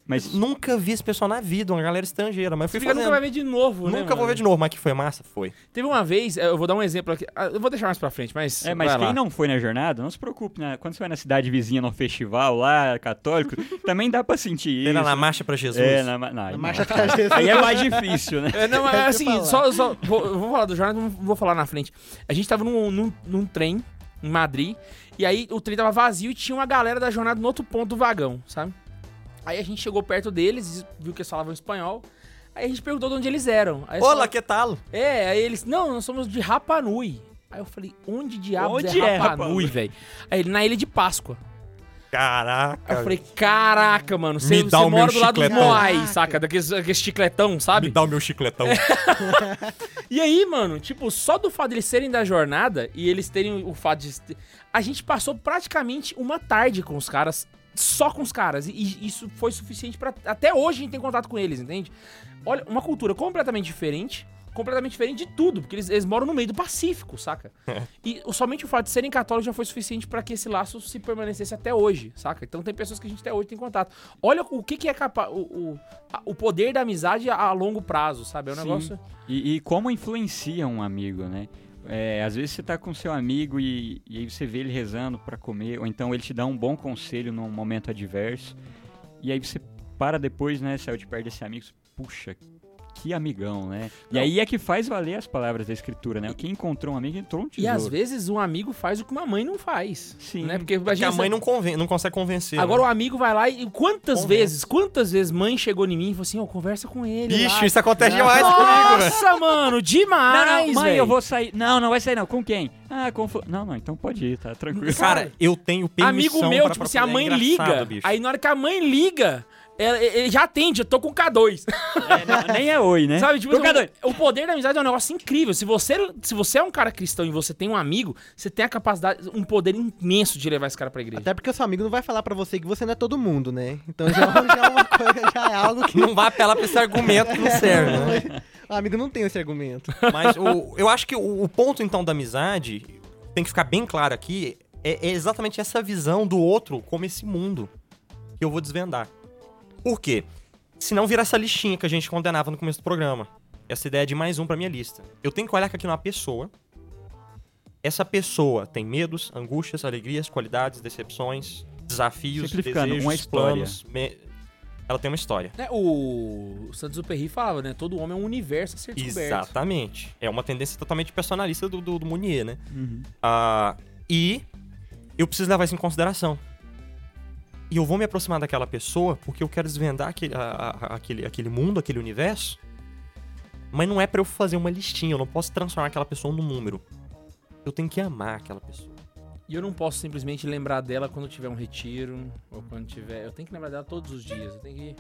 Mas Nunca vi esse pessoal na vida, uma galera estrangeira, mas Você fui fica, nunca vai ver de novo, né? Nunca vou mano? ver de novo, mas que foi massa, foi. Teve uma vez, eu vou dar um exemplo aqui. ah, Eu vou deixar mais pra frente, mas. É, mas vai quem lá. não foi na jornada, não se preocupe, né? Quando você vai na cidade vizinha, no festival lá, católico, também dá pra sentir isso. Era na marcha pra Jesus. É, na, aí Na não. marcha pra Jesus. Aí é mais difícil, né? É, não, É assim, só, só vou, eu vou falar do jornal, não vou falar na frente. A gente tava num, num, num trem em Madrid, e aí o trem tava vazio e tinha uma galera da jornada no outro ponto do vagão, sabe? Aí a gente chegou perto deles, viu que eles falavam espanhol. Aí a gente perguntou de onde eles eram. Aí Olá, falaram- que tal? É, aí eles, não, nós somos de Rapa Nui. Aí eu falei, onde diabos Onde é é Rapa, Rapa Nui, Nui? velho? Aí ele, na Ilha de Páscoa. Aí Caraca. eu falei, caraca, mano, você, Me dá você o meu mora do lado dos chicletão. Moai, saca? Daqueles, daqueles chicletão, sabe? Me dá o meu chicletão. E aí, mano, tipo, só do fato de eles serem da jornada e eles terem o fato de. A gente passou praticamente uma tarde com os caras, só com os caras. E, e isso foi suficiente pra. Até hoje a gente tem contato com eles, entende? Olha, uma cultura completamente diferente, completamente diferente de tudo, porque eles, eles moram no meio do Pacífico, saca? E o- somente o fato de serem católicos já foi suficiente pra que esse laço se permanecesse até hoje, saca? Então tem pessoas que a gente até hoje tem contato. Olha o que, que é capaz. O, o, o poder da amizade a, a longo prazo, sabe? É um Sim. negócio. E, e como influencia um amigo, né? É, às vezes você tá com seu amigo e, e aí você vê ele rezando pra comer, ou então ele te dá um bom conselho num momento adverso, e aí você para depois, né, saiu de perto desse amigo, puxa, que amigão, né? E Não. aí é que faz valer as palavras da escritura, né? Quem encontrou um amigo encontrou um E tesouro. às vezes um amigo faz o que uma mãe não faz. Sim. Né? Porque Porque imagina, a mãe não, conven não consegue convencer. Agora o né? amigo vai lá e quantas Conversa. vezes, quantas vezes mãe chegou em mim e falou assim, ó, conversa com ele. Bicho, lá. isso acontece demais comigo, velho. Nossa, mano, Não, demais, não, mãe, velho. eu vou sair. Não, não vai sair não. Com quem? Ah, com... Não, não, então pode ir, tá tranquilo. Cara, eu tenho permissão Amigo meu, pra- tipo pra assim, a mãe é liga, bicho. aí na hora que a mãe liga, ele já atende, eu tô com K2. É, não, nem é oi, né? Sabe, tipo, assim, o poder da amizade é um negócio incrível. Se você, se você é um cara cristão e você tem um amigo, você tem a capacidade, um poder imenso de levar esse cara pra igreja. Até porque o seu amigo não vai falar pra você que você não é todo mundo, né? Então já, já é uma coisa, já é algo que Não vai apelar pra esse argumento que não serve, né? o amigo não tem esse argumento. Mas o- eu acho que o, o ponto, então, da amizade, tem que ficar bem claro aqui, é, é exatamente essa visão do outro como esse mundo que eu vou desvendar. Por quê? Senão vira essa listinha que a gente condenava no começo do programa. Essa ideia de mais um pra minha lista. Eu tenho que olhar aqui numa pessoa. Essa pessoa tem medos, angústias, alegrias, qualidades, decepções, desafios, desejos, uma história. planos. me- Ela tem uma história. Né, o Santos Perry falava, né? Todo homem é um universo a ser descoberto. Exatamente. É uma tendência totalmente personalista do, do, do Munier, né? Uhum. Ah, e eu preciso levar isso em consideração. E eu vou me aproximar daquela pessoa porque eu quero desvendar aquele, a- a- aquele, aquele mundo, aquele universo. Mas não é pra eu fazer uma listinha, eu não posso transformar aquela pessoa num número. Eu tenho que amar aquela pessoa. E eu não posso simplesmente lembrar dela quando tiver um retiro, ou quando tiver. Eu tenho que lembrar dela todos os dias. Eu tenho que.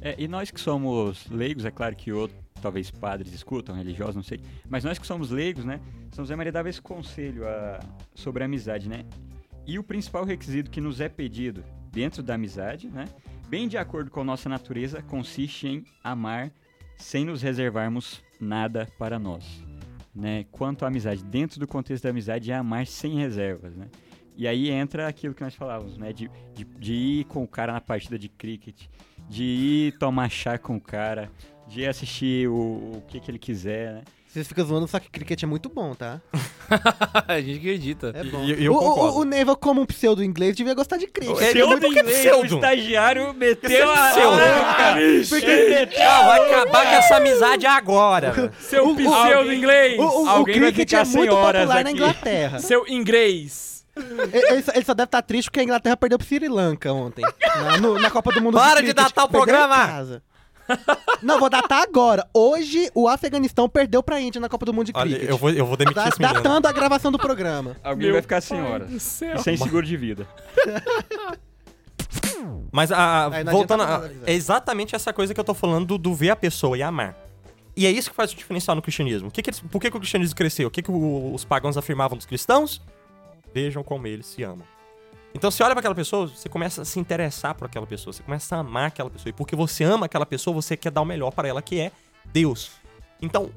É, e nós que somos leigos, é claro que outros, talvez padres escutam, religiosos, não sei. Mas nós que somos leigos, né? São José Maria dava esse conselho a- sobre a amizade, né? E o principal requisito que nos é pedido dentro da amizade, né? Bem de acordo com a nossa natureza, consiste em amar sem nos reservarmos nada para nós. Né? Quanto à amizade, dentro do contexto da amizade, é amar sem reservas, né? E aí entra aquilo que nós falávamos, né? De, de, de ir com o cara na partida de cricket, de ir tomar chá com o cara, de ir assistir o, o que, que ele quiser, né? Vocês ficam zoando, só que cricket é muito bom, tá? a gente acredita. É bom. e- e eu o, concordo. o, o Neiva, como um pseudo inglês, devia gostar de cricket. É, que inglês, pseudo? O estagiário meteu a... pseudo. Porque Ah, vai acabar com essa amizade agora. velho. Seu o- pseudo inglês! O, o- o Alguém vai cricket é muito popular na aqui. Inglaterra. Seu inglês! ele, só, ele só deve estar triste porque a Inglaterra perdeu pro Sri Lanka ontem. na, no- na Copa do Mundo Para de datar o programa. Não, vou datar agora. Hoje, o Afeganistão perdeu pra Índia na Copa do Mundo de Olha, cricket. eu vou, eu vou demitir Da- esse menino. datando a gravação do programa. Alguém vai ficar sem horas. do céu. E sem seguro de vida. Mas a, Aí não voltando, adianta a- nada é exatamente essa coisa que eu tô falando do, do ver a pessoa e amar. E é isso que faz o diferencial no cristianismo. O que que eles- por que, que o cristianismo cresceu? O que, que o- os pagãos afirmavam dos cristãos? Vejam como eles se amam. Então você olha pra aquela pessoa, você começa a se interessar por aquela pessoa, você começa a amar aquela pessoa. E porque você ama aquela pessoa, você quer dar o melhor para ela, que é Deus. Então,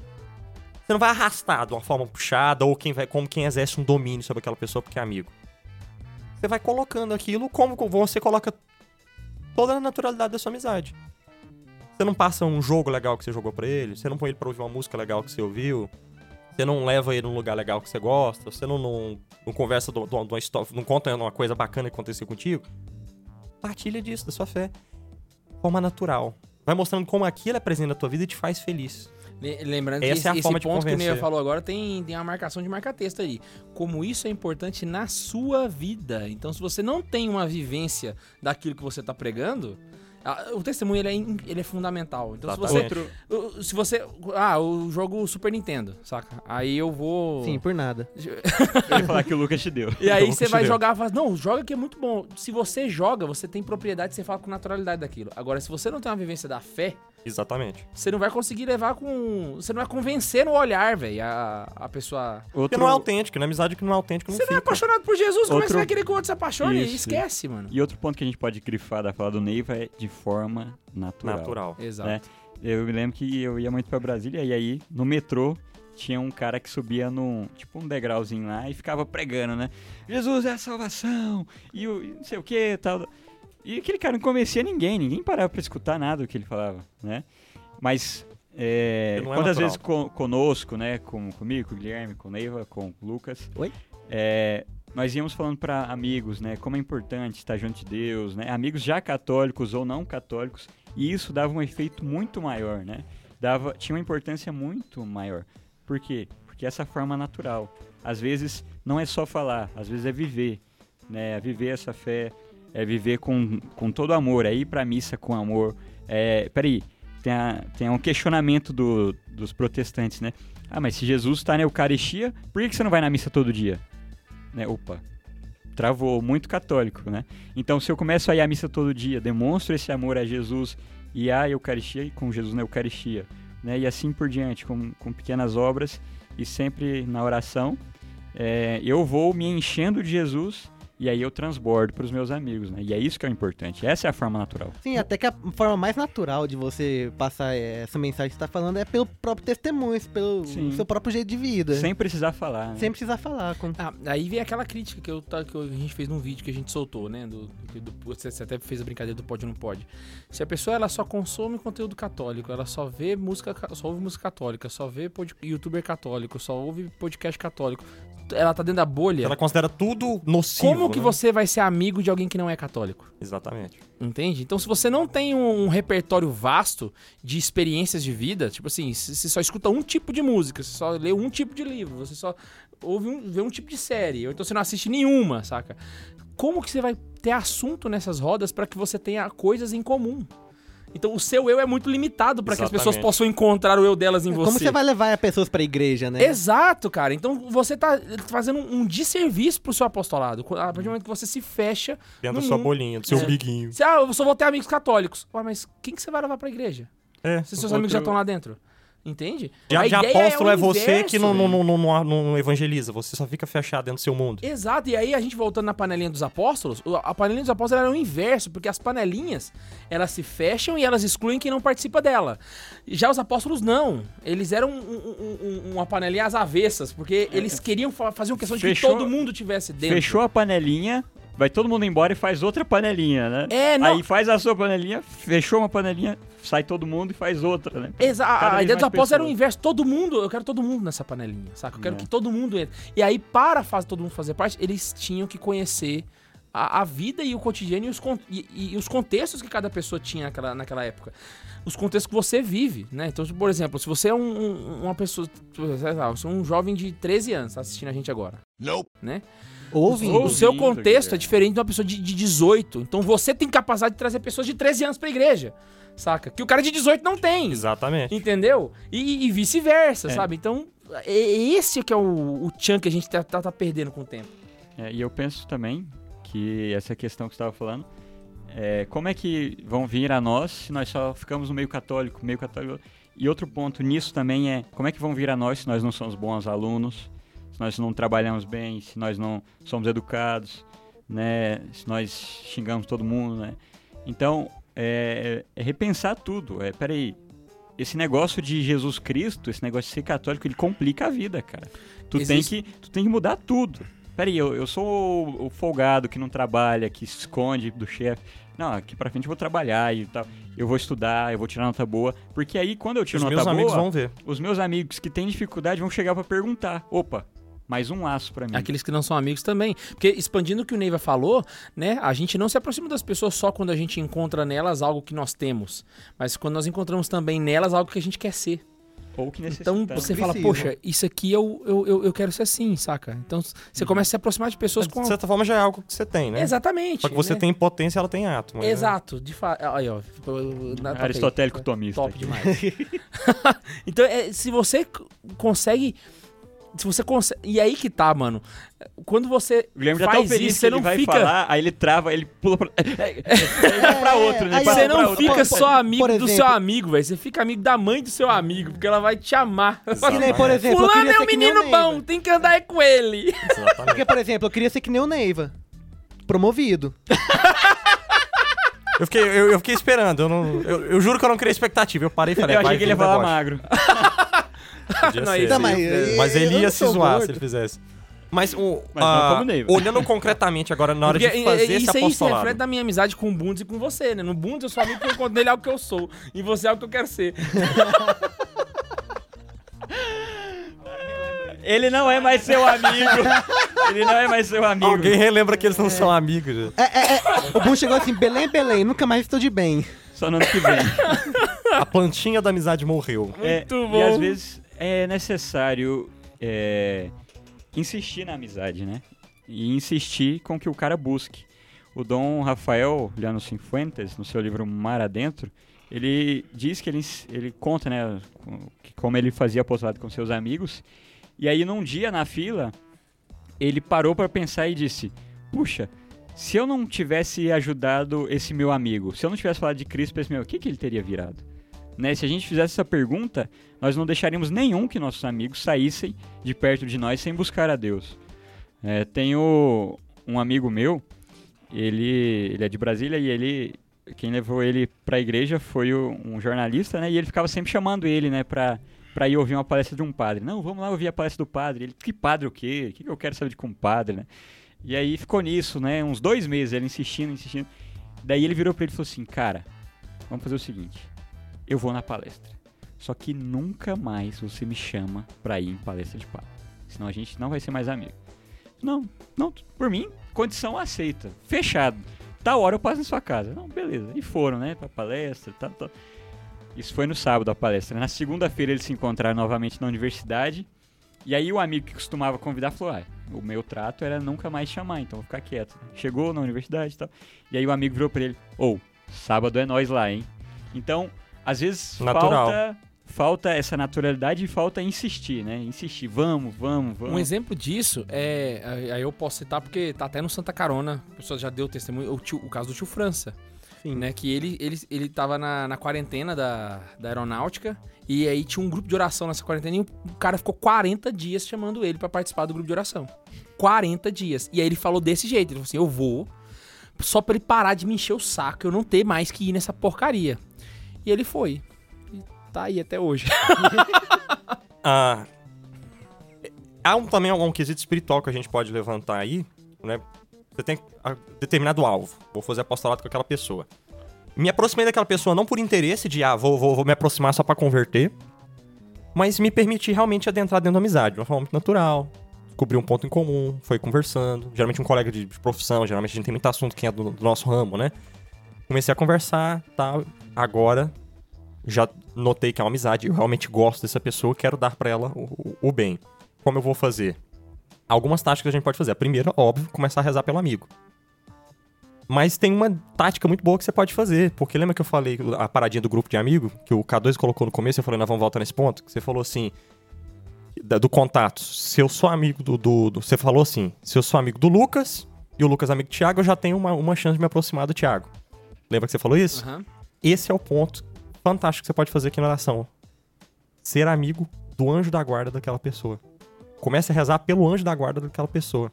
você não vai arrastar de uma forma puxada ou quem vai, como quem exerce um domínio sobre aquela pessoa porque é amigo. Você vai colocando aquilo como você coloca toda a naturalidade da sua amizade. Você não passa um jogo legal que você jogou pra ele, você não põe ele pra ouvir uma música legal que você ouviu, você não leva ele num lugar legal que você gosta, você não, não, não conversa de uma história, não conta uma coisa bacana que aconteceu contigo. Partilha disso, da sua fé. De forma natural. Vai mostrando como aquilo é presente na tua vida e te faz feliz. Le- Lembrando Essa que esse, é a esse forma de ponto que o Neia falou agora tem, tem uma marcação de marca-texto aí. Como isso é importante na sua vida. Então, se você não tem uma vivência daquilo que você tá pregando, o testemunho ele é, ele é fundamental. Então, se você, se você. Ah, o jogo Super Nintendo, saca? Aí eu vou. Sim, por nada. Eu ia falar que o Lucas te deu. E aí você vai jogar e fala, não, joga que é muito bom. Se você joga, você tem propriedade, você fala com naturalidade daquilo. Agora, se você não tem uma vivência da fé, Exatamente. você não vai conseguir levar com. Você não vai convencer no olhar, velho, a, a pessoa. Porque Outro... não é autêntico, na amizade que não é autêntico não Você não é fica. apaixonado por Jesus, como é que Outro- você vai querer que o outro se apaixone? Isso, Esquece, mano. E outro ponto que a gente pode grifar da fala do Neiva é de forma natural. Natural. Exato. né? Eu me lembro que eu ia muito pra Brasília e aí no metrô tinha um cara que subia num, tipo um degrauzinho lá e ficava pregando, né? Jesus é a salvação e o e não sei o que tal. E aquele cara não convencia ninguém, ninguém parava pra escutar nada do que ele falava, né? Mas é, é quantas natural. vezes co- conosco, né, com, comigo, com o Guilherme, com o Neiva, com o Lucas, Oi? é, nós íamos falando para amigos, né, como é importante estar junto de Deus, né, amigos já católicos ou não católicos, e isso dava um efeito muito maior, né, dava, tinha uma importância muito maior. Por quê? Porque essa forma natural. Às vezes não é só falar, às vezes é viver, né, viver essa fé, é viver com, com todo amor, é ir pra missa com amor. É, peraí, tem, a- tem um questionamento do- dos protestantes, né? Ah, mas se Jesus está na Eucaristia, por que que você não vai na missa todo dia? Né? Opa, travou, muito católico, né? Então, se eu começo a ir à missa todo dia, demonstro esse amor a Jesus e à Eucaristia, e com Jesus na Eucaristia, né? E assim por diante, com, com pequenas obras e sempre na oração, é, eu vou me enchendo de Jesus e aí eu transbordo para os meus amigos, né? E é isso que é o importante. Essa é a forma natural. Sim, até que a forma mais natural de você passar eh, essa mensagem que você tá falando é pelo próprio testemunho, pelo Sim. seu próprio jeito de vida. Sem precisar falar. Né? Sem precisar falar. Com... Ah, aí vem aquela crítica que, eu, tá- que a gente fez num vídeo que a gente soltou, né? Do, do- você até fez a brincadeira do pode ou não pode. Se a pessoa ela só consome conteúdo católico, ela só vê música, ca- só ouve música católica, só vê pod, youtuber católico, só ouve podcast católico, ela tá dentro da bolha. Ela considera tudo nocivo. Como que né? você vai ser amigo de alguém que não é católico? Exatamente. Entende? Então, se você não tem um, um repertório vasto de experiências de vida, tipo assim, você só escuta um tipo de música, você só lê um tipo de livro, você só ouve um, vê um tipo de série, ou então você não assiste nenhuma, saca? Como que você vai ter assunto nessas rodas para que você tenha coisas em comum? Então, o seu eu é muito limitado para que as pessoas possam encontrar o eu delas em você. Como você vai levar as pessoas pra igreja, né? Exato, cara. Então você tá fazendo um desserviço pro seu apostolado. A partir do momento que você se fecha. Dentro no da sua mundo. bolinha, do seu É. biguinho. Você, ah, eu só vou ter amigos católicos. Ué, mas quem que você vai levar pra igreja? É. Se seus Outro- amigos já estão lá dentro. Entende? Já, A já ideia apóstolo o é, você inverso, que não, não, não, não, não evangeliza, você só fica fechado dentro do seu mundo. Exato, e aí a gente voltando na panelinha dos apóstolos, a panelinha dos apóstolos era o inverso, porque as panelinhas, elas se fecham e elas excluem quem não participa dela. Já os apóstolos não, eles eram um- um- um- uma panelinha às avessas, porque eles queriam fa fazer uma questão de que todo mundo tivesse dentro. Fechou a panelinha, vai todo mundo embora e faz outra panelinha, né? É, não. Aí faz a sua panelinha, fechou uma panelinha, sai todo mundo e faz outra, né? Exa Cada a ideia dos apóstolos era o inverso. Todo mundo, eu quero todo mundo nessa panelinha, saca? Eu quero É. que todo mundo entre. E aí, para fazer todo mundo fazer parte, eles tinham que conhecer a, a vida e o cotidiano e os, e- e os contextos que cada pessoa tinha naquela, naquela época. Os contextos que você vive, né? Então, por exemplo, se você é um- um- uma pessoa, você é um jovem de 13 anos, tá assistindo a gente agora. Né? Ouvindo. O seu contexto é diferente de uma pessoa de, de 18. Então você tem capacidade de trazer pessoas de 13 anos pra igreja. Saca? Que o cara de 18 não tem. Exatamente. Entendeu? E, e vice-versa, É. sabe? Então, é é esse que é o, o chunk que a gente tá, tá- tá perdendo com o tempo. É, e eu penso também que essa questão que você estava falando, é, como é que vão vir a nós se nós só ficamos no meio católico, meio católico? E outro ponto nisso também é como é que vão vir a nós se nós não somos bons alunos, se nós não trabalhamos bem, se nós não somos educados, né? Se nós xingamos todo mundo, né? Então, é, é repensar tudo. É, peraí, esse negócio de Jesus Cristo, esse negócio de ser católico, ele complica a vida, cara. Tu, Existe- tem, que, tu tem que mudar tudo. Peraí, eu, eu sou o, o folgado que não trabalha, que se esconde do chefe. Não, aqui pra frente eu vou trabalhar e tal. Eu vou estudar, eu vou tirar nota boa. Porque aí, quando eu tiro Os nota meus boa, amigos vão ver. os meus amigos que têm dificuldade vão chegar pra perguntar. Opa, mais um laço pra mim. Aqueles que não são amigos também. Porque expandindo o que o Neiva falou, né? A gente não se aproxima das pessoas só quando a gente encontra nelas algo que nós temos. Mas quando nós encontramos também nelas algo que a gente quer ser. Ou que Então você fala, poxa, isso aqui eu, eu, eu, eu quero ser assim, saca? Então você começa a se aproximar de pessoas com. De certa forma já é algo que você tem, né? Exatamente. Só que você né? tem potência, ela tem átomo. né? Exato, de fato. Aí, ó. na- aí. Aristotélico tomista. Top aqui. demais. então, é, se você consegue. Se você consegue. E aí que tá, mano. Quando você O Guilherme já tá faz feliz isso, que você ele não vai fica. falar, aí ele trava, ele pula pra, ele vai pra outro, né? aí, Você não outro. fica Por- só amigo por do seu amigo, velho. Você fica amigo da mãe do seu amigo, porque ela vai te amar. Que nem, por exemplo, Fulano é um menino Neiva. bom, tem que andar é com ele. Exatamente. Porque, por exemplo, eu queria ser que nem o Neiva. Promovido. Eu fiquei, eu, eu fiquei esperando. Eu, não, eu, eu juro que eu não criei expectativa. Eu parei e falei, Eu vai achei que ele ia falar magro. Não, ser. Não, mas, Mas eu ele ia se zoar gordo. se ele fizesse. Mas, o, Mas não ah, olhando concretamente agora, na hora Porque, de fazer e- esse isso aí se reflete da minha amizade com o Bundes e com você, né? No Bundes eu sou amigo porque eu encontro nele algo que eu sou. E você é algo que eu quero ser. Ele não é mais seu amigo. Ele não é mais seu amigo. Alguém relembra que eles não são amigos. né? É, é, é. O Boom chegou assim, Belém, Belém, nunca mais estou de bem. Só no ano que vem. A plantinha da amizade morreu. É, Muito E bom. às vezes é necessário é, insistir na amizade, né? E insistir com que o cara busque. O Dom Rafael Liano Cifuentes, no seu livro Mar Adentro, ele diz que ele, ele conta, né, como ele fazia apostolado com seus amigos. E aí, num dia na fila, ele parou para pensar e disse: Puxa, se eu não tivesse ajudado esse meu amigo, se eu não tivesse falado de Cristo para esse meu, o que, que ele teria virado? Né? Se a gente fizesse essa pergunta, nós não deixaríamos nenhum que nossos amigos saíssem de perto de nós sem buscar a Deus. É, tenho um amigo meu, ele, ele é de Brasília e ele quem levou ele para a igreja foi o- um jornalista, né? E ele ficava sempre chamando ele, né, para para ir ouvir uma palestra de um padre. Não, vamos lá ouvir a palestra do padre. Ele, que padre o quê? O que eu quero saber de compadre, né? E aí ficou nisso, né? Uns dois meses, ele insistindo, insistindo. Daí ele virou para ele e falou assim, cara, vamos fazer o seguinte, eu vou na palestra. Só que nunca mais você me chama pra ir em palestra de padre. Senão a gente não vai ser mais amigo. Não, não, por mim, condição aceita. Fechado. Tal hora eu passo na sua casa. Não, beleza. E foram, né, pra palestra, tal, tal. Isso foi no sábado a palestra. Na segunda-feira eles se encontraram novamente na universidade. E aí o amigo que costumava convidar falou: ah, o meu trato era nunca mais chamar, então vou ficar quieto. Chegou na universidade e tal. E aí o amigo virou pra ele: Ô, sábado é nós lá, hein? Então, às vezes Natural. falta falta essa naturalidade e falta insistir, né? Insistir, vamos, vamos, vamos. Um exemplo disso é. aí- eu posso citar porque tá até no Santa Carona. A pessoa já deu testemunho. O, tio- o caso do tio França. Sim. Né, que ele, ele, ele tava na, na quarentena da, da aeronáutica. E aí tinha um grupo de oração nessa quarentena. E o cara ficou 40 dias chamando ele pra participar do grupo de oração. 40 dias. E aí ele falou desse jeito. Ele falou assim: Eu vou. Só pra ele parar de me encher o saco. Eu não ter mais que ir nessa porcaria. E ele foi. E tá aí até hoje. Ah, há um, também um quesito espiritual que a gente pode levantar aí, né? Você tem determinado alvo. Vou fazer apostolado com aquela pessoa. Me aproximei daquela pessoa não por interesse de, ah, vou, vou, vou me aproximar só pra converter, mas me permitir realmente adentrar dentro da amizade, de uma forma muito natural. Descobri um ponto em comum, foi conversando. Geralmente um colega de, profissão, geralmente a gente tem muito assunto que é do, do nosso ramo, né? Comecei a conversar, tal. Agora já notei que é uma amizade, eu realmente gosto dessa pessoa, quero dar pra ela o, o- o bem. Como eu vou fazer? Algumas táticas a gente pode fazer. A primeira, óbvio, começar a rezar pelo amigo. Mas tem uma tática muito boa que você pode fazer. Porque lembra que eu falei a paradinha do grupo de amigo? Que o K2 colocou no começo, eu falei, nós vamos voltar nesse ponto. Que você falou assim, do contato. Se eu sou amigo do, do- do- Você falou assim, se eu sou amigo do Lucas e o Lucas é amigo do Thiago, eu já tenho uma, uma chance de me aproximar do Thiago. Lembra que você falou isso? Aham. Esse é o ponto fantástico que você pode fazer aqui na oração. Ser amigo do anjo da guarda daquela pessoa. Comece a rezar pelo anjo da guarda daquela pessoa.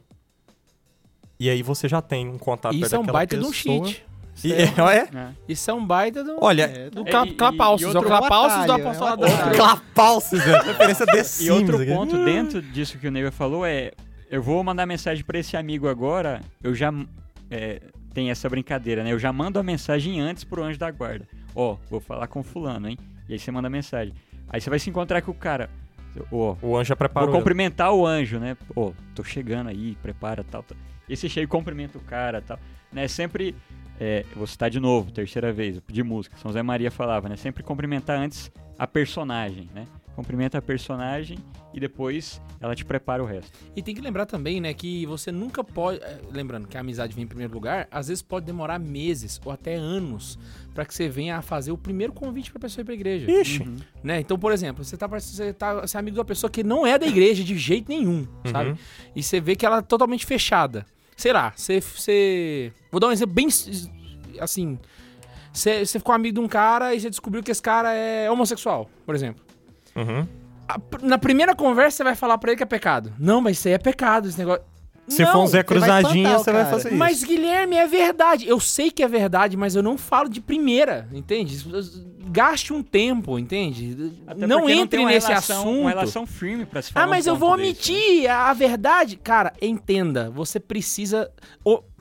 E aí você já tem um contato Isso perto é um baita de um pessoa. cheat. E, é, é? É. Isso é um baita do. Olha, É, do É, Cla- é o outro- Clapaucios do apostolado é é. Referência de E outro aqui. ponto dentro disso que o Neiva falou é: eu vou mandar mensagem pra esse amigo agora, eu já. É, tem essa brincadeira, né? Eu já mando a mensagem antes pro anjo da guarda. Ó, vou falar com fulano, hein? E aí você manda a mensagem. Aí você vai se encontrar com o cara. Ó, O anjo já preparou. vou cumprimentar o anjo, né? Ó, tô chegando aí, prepara tal, tal. E você chega e cumprimenta o cara tal. Né? Sempre. É, vou citar de novo, terceira vez, pedi música. São Zé Maria falava, né? Sempre cumprimentar antes a personagem, né? Cumprimenta a personagem e depois ela te prepara o resto. E tem que lembrar também, né, que você nunca pode. eh, Lembrando que a amizade vem em primeiro lugar, às vezes pode demorar meses ou até anos pra que você venha a fazer o primeiro convite pra pessoa ir pra igreja. Ixi. Uhum. Né? Então, por exemplo, você tá, você tá você é amigo de uma pessoa que não é da igreja de jeito nenhum, sabe? Uhum. E você vê que ela é totalmente fechada. Sei lá, você. você... Vou dar um exemplo bem. Assim. Você, você ficou amigo de um cara e você descobriu que esse cara é homossexual, por exemplo. Uhum. A Na primeira conversa você vai falar pra ele que é pecado. Não, mas isso aí é pecado, esse negócio. Se Não, for um Zé vai Cruzadinha, espantar o você vai fazer isso. Mas, Guilherme, é verdade. Eu sei que é verdade, mas eu não falo de primeira, entende? Gaste um tempo, entende? Até não entre tem uma nesse relação, assunto. Uma relação firme pra se falar Ah, mas um eu vou ponto desse, né? omitir a, verdade. Cara, entenda. Você precisa.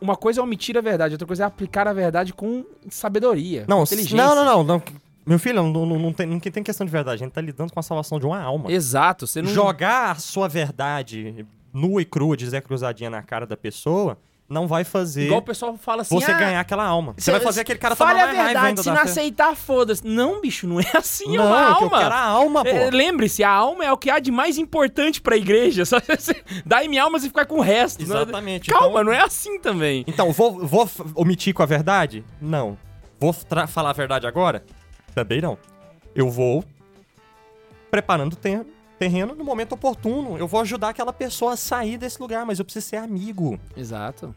Uma coisa é omitir a verdade, outra coisa é aplicar a verdade com sabedoria. com Não, inteligência. não, não, não, não. Meu filho, não, não, não tem, não tem questão de verdade. A gente tá lidando com a salvação de uma alma. Exato. Você não. Jogar a sua verdade nua e crua Zé Cruzadinha na cara da pessoa não vai fazer Igual o pessoal fala assim. você ah, ganhar aquela alma. Você cê- vai fazer aquele cara tomar Fale a verdade, se não aceitar, foda-se. Não, bicho, não é assim, é Não, uma que eu alma. quero a alma, pô. É, Lembre-se, a alma é o que há de mais importante pra igreja. Só você dá-me almas e ficar com o resto. não é- Exatamente. Calma, Então- não é assim também. Então, vou, vou omitir com a verdade? Não. Vou falar a verdade agora? Também não. Eu vou preparando o ter- terreno no momento oportuno. Eu vou ajudar aquela pessoa a sair desse lugar, mas eu preciso ser amigo. Exato.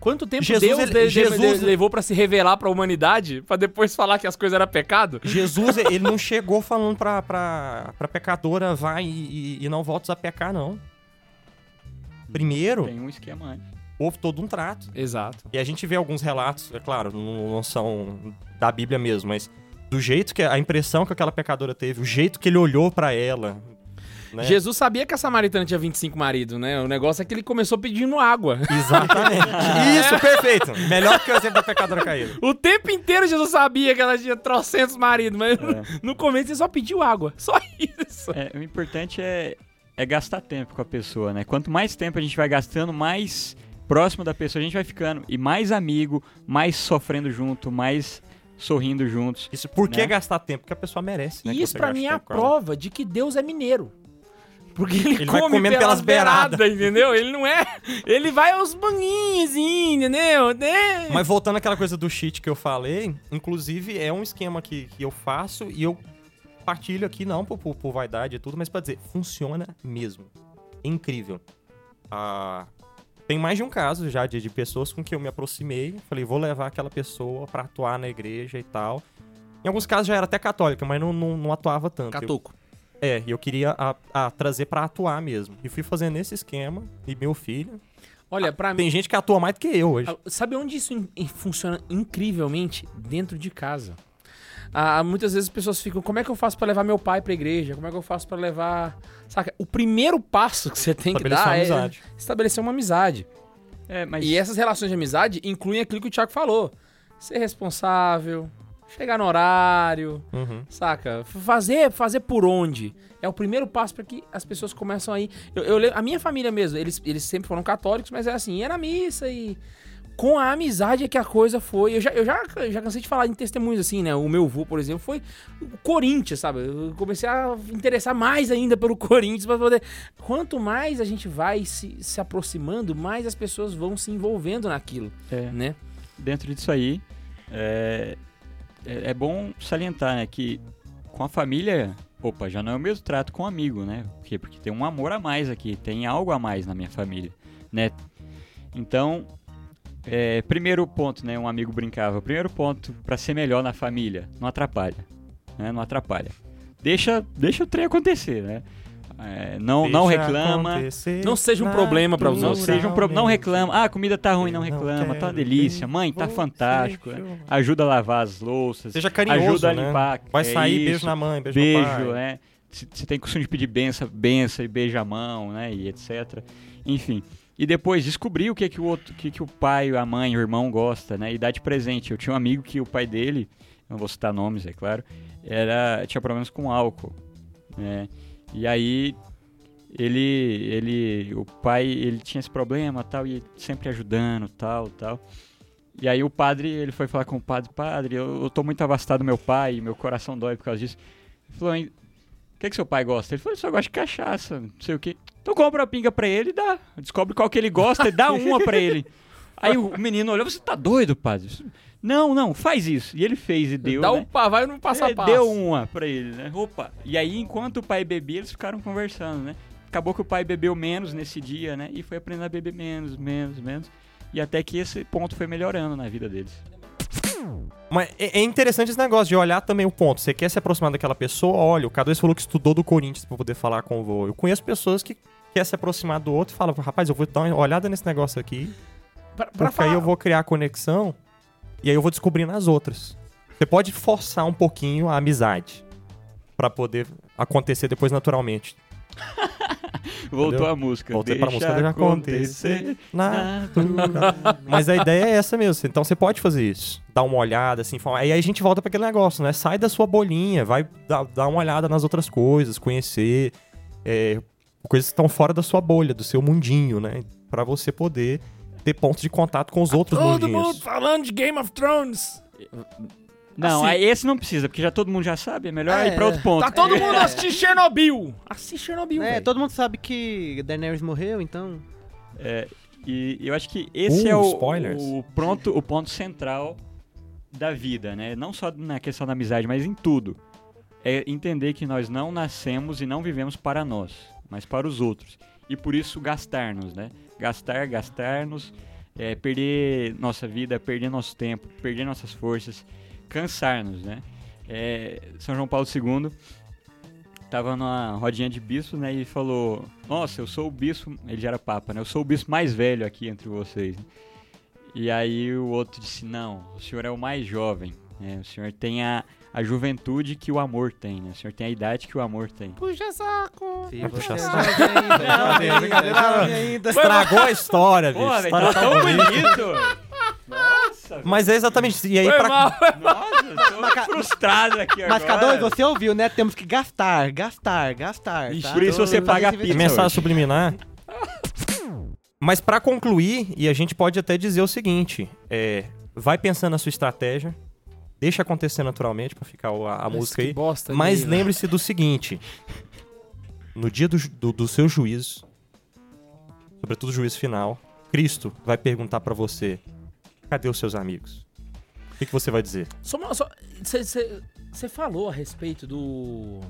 Quanto tempo Jesus, Deus ele- de- Jesus- de- levou pra se revelar pra humanidade, pra depois falar que as coisas eram pecado? Jesus, ele não chegou falando pra, pra, pra pecadora, vai e, e- e não voltes a pecar, não. Primeiro, Tem um esquema antes. houve todo um trato. Exato. E a gente vê alguns relatos, é claro, não, não são da Bíblia mesmo, mas do jeito que a impressão que aquela pecadora teve, o jeito que ele olhou pra ela. Né? Jesus sabia que a samaritana tinha 25 maridos, né? O negócio é que ele começou pedindo água. Exatamente. Isso, perfeito. Melhor que o exemplo da pecadora caída. O tempo inteiro Jesus sabia que ela tinha trocentos maridos, mas no começo ele só pediu água. Só isso. É, o importante é, é gastar tempo com a pessoa, né? Quanto mais tempo a gente vai gastando, mais próximo da pessoa a gente vai ficando. E mais amigo, mais sofrendo junto, mais sorrindo juntos. Isso, por que Né? gastar tempo? Porque a pessoa merece, né? E que isso gaste mim é a prova de que Deus é mineiro. Porque ele, Ele vai come comendo pelas pelas beiradas. beiradas, entendeu? Ele não é. Ele vai aos banhinhos, assim, entendeu? Né? Mas voltando àquela coisa do cheat que eu falei, inclusive é um esquema que, que eu faço e eu partilho aqui, não por, por, por vaidade e tudo, mas pra dizer, funciona mesmo. É incrível. Ah, tem mais de um caso já de, de pessoas com que eu me aproximei, falei, vou levar aquela pessoa pra atuar na igreja e tal. Em alguns casos já era até católica, mas não, não, não atuava tanto. Eu- Catuco. é, e eu queria a, a trazer pra atuar mesmo. E fui fazendo esse esquema, e meu filho. Olha, pra mim. Tem gente que atua mais do que eu hoje. Ah, Sabe onde isso in- funciona incrivelmente? Dentro de casa. Ah, muitas vezes as pessoas ficam, como é que eu faço pra levar meu pai pra igreja? Como é que eu faço pra levar... Saca? O primeiro passo que você tem que dar uma é amizade. estabelecer uma amizade. É, mas E essas relações de amizade incluem aquilo que o Thiago falou. Ser responsável, chegar no horário, Uhum. saca? Fazer, fazer por onde. É o primeiro passo para que as pessoas começam aí. Eu, eu lembro- a minha família mesmo, eles, eles sempre foram católicos, mas é assim, ia na missa e. Com a amizade é que a coisa foi. Eu já, eu já, já cansei de falar em testemunhos assim, né? O meu avô, por exemplo, foi o Corinthians, sabe? Eu comecei a interessar mais ainda pelo Corinthians para poder. Quanto mais a gente vai se, se aproximando, mais as pessoas vão se envolvendo naquilo, é, né? dentro disso aí, é, é, é bom salientar né, que com a família, opa, já não é o mesmo trato com o amigo, né? Por quê? Porque tem um amor a mais aqui, tem algo a mais na minha família, né? Então, é, primeiro ponto, né? Um amigo brincava, primeiro ponto para ser melhor na família, não atrapalha, né? Não atrapalha. Deixa, deixa o trem acontecer, né? É, não, não reclama. Não seja um problema pra os Não outros. seja um problema. Não reclama. Ah, a comida tá ruim, não reclama. Tá uma delícia. Mãe, tá você fantástico. né? Ajuda a lavar as louças. Seja carinhoso, ajuda a né? limpar. Vai é sair, isso. beijo na mãe, beijo, no Beijo, pai. né? Se se tem costume de pedir benção, benção e beija a mão, né? E etc. Enfim. E depois descobrir o que que o outro, que que o pai, a mãe, o irmão gosta, né? E dar de presente. Eu tinha um amigo que o pai dele, não vou citar nomes, é claro, era tinha problemas com álcool, né? E aí ele ele o pai ele tinha esse problema tal e sempre ajudando tal tal e aí o padre ele foi falar com o padre padre eu, eu tô muito avastado do meu pai meu coração dói por causa disso ele falou "Hein, o que que seu pai gosta ele falou só gosta de cachaça não sei o que então compra a pinga pra ele e dá descobre qual que ele gosta e dá uma pra ele aí o menino olhou você tá doido padre não não faz isso e ele fez e deu Dá né? um pá, vai no passo a É, passo. Deu uma pra ele, né? Opa. E aí, enquanto o pai bebia, eles ficaram conversando, né? Acabou que o pai bebeu menos nesse dia, né? E foi aprendendo a beber menos, menos, menos. E até que esse ponto foi melhorando na vida deles. Mas é é interessante esse negócio de olhar também o ponto. Você quer se aproximar daquela pessoa? Olha, o K2 falou que estudou do Corinthians pra poder falar com o vô. Eu conheço pessoas que, que quer se aproximar do outro e fala, rapaz, eu vou dar uma olhada nesse negócio aqui, Pra, pra porque aí eu vou criar conexão e aí eu vou descobrindo as outras. Você pode forçar um pouquinho a amizade pra poder acontecer depois naturalmente. Voltou Entendeu? a música. Voltei pra Deixa música, deixa acontecer. Natural. Mas a ideia é essa mesmo. Então você pode fazer isso. Dar uma olhada, assim. E aí a gente volta pra aquele negócio, né? Sai da sua bolinha, vai dar, dar uma olhada nas outras coisas, conhecer é, coisas que estão fora da sua bolha, do seu mundinho, né? Pra você poder ter pontos de contato com os outros Todo mundinhos. mundo falando de Game of Thrones. Não, Assim- esse não precisa, porque já todo mundo já sabe. É melhor É, ir pra outro ponto. Tá todo mundo assistindo Chernobyl. Assiste Chernobyl, É, velho. todo mundo sabe que Daenerys morreu, então. É, e eu acho que esse Uh, é o, spoilers. o, pronto, o ponto central da vida, né? Não só na questão da amizade, mas em tudo. É entender que nós não nascemos e não vivemos para nós, mas para os outros. E por isso gastar-nos, né? Gastar, gastar-nos, é, perder nossa vida, perder nosso tempo, perder nossas forças, cansar-nos, né? É, São João Paulo II tava numa rodinha de bispos, né? E falou: Nossa, eu sou o bispo. Ele já era papa, né? Eu sou o bispo mais velho aqui entre vocês. E aí o outro disse: Não, o senhor é o mais jovem. né? O senhor tem a, a juventude que o amor tem, né? O senhor tem a idade que o amor tem. Puxa saco. Puxar é saco. ainda, ainda, ainda. Estragou a história, bicho. Pô, A velho, história tá tá tão bonito! Nossa, Mas é exatamente isso. E aí, Foi pra, mal. nossa, eu tô frustrado aqui Mas agora. K2, você ouviu, né? Temos que gastar, gastar, gastar. Ixi, tá? por isso você paga a pizza. mensagem hoje. subliminar. Mas pra concluir, e a gente pode até dizer o seguinte: é, vai pensando na sua estratégia, deixa acontecer naturalmente pra ficar a, a música aí. bosta Mas lembre-se do seguinte: no dia do, do, do seu juízo, sobretudo o juízo final, Cristo vai perguntar pra você: cadê os seus amigos? O que, que você vai dizer? Você falou a respeito do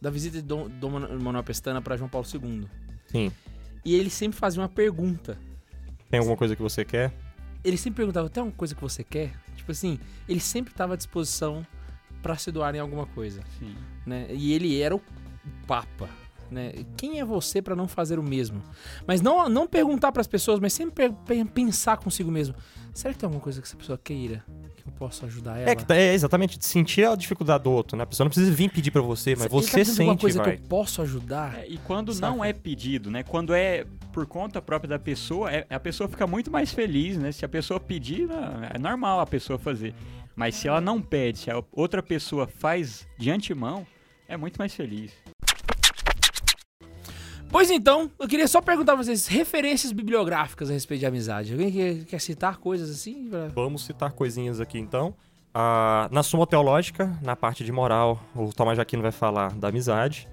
da visita de Dom, Dom Manuel Pestana pra João Paulo II. Sim. E ele sempre fazia uma pergunta. Tem alguma coisa que você quer? Ele sempre perguntava: tem alguma coisa que você quer? Tipo assim, ele sempre estava à disposição pra se doar em alguma coisa. Sim. né? E ele era o Papa, né? Quem é você pra não fazer o mesmo? Mas não, não perguntar pras pessoas, mas sempre pe- pe- pensar consigo mesmo. Será que tem alguma coisa que essa pessoa queira que eu possa ajudar ela? É, que tá- é exatamente sentir a dificuldade do outro, né? A pessoa não precisa vir pedir pra você, mas Ele você de alguma sente, coisa vai. que eu posso ajudar? É, e quando Saca? não é pedido, né? Quando é por conta própria da pessoa, é- a pessoa fica muito mais feliz, né? Se a pessoa pedir, não, é normal a pessoa fazer. Mas se ela não pede, se a outra pessoa faz de antemão, é muito mais feliz. Pois então, eu queria só perguntar pra vocês referências bibliográficas a respeito de amizade. Alguém quer, quer citar coisas assim? pra- Vamos citar coisinhas aqui então. Ah, na Suma Teológica, na parte de moral, o Tomás Jaquino vai falar da amizade.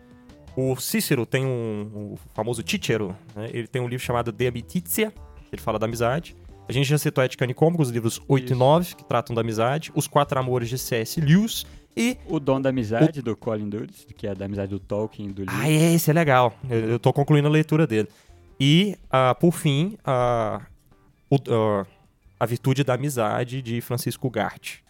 O Cícero tem um, o famoso Cícero, né? ele tem um livro chamado De Amicizia, que ele fala da amizade. A gente já citou Ética Nicômica, os livros 8 e Isso. 9, que tratam da amizade. Os Quatro Amores de C.S. Lewis. E O Dom da Amizade, do Colin Dudley, que é da amizade do Tolkien, do livro. Ah, é, esse é legal. Eu, eu tô concluindo a leitura dele. E, ah, por fim, ah, o- ah, a virtude da amizade de Francisco Garte.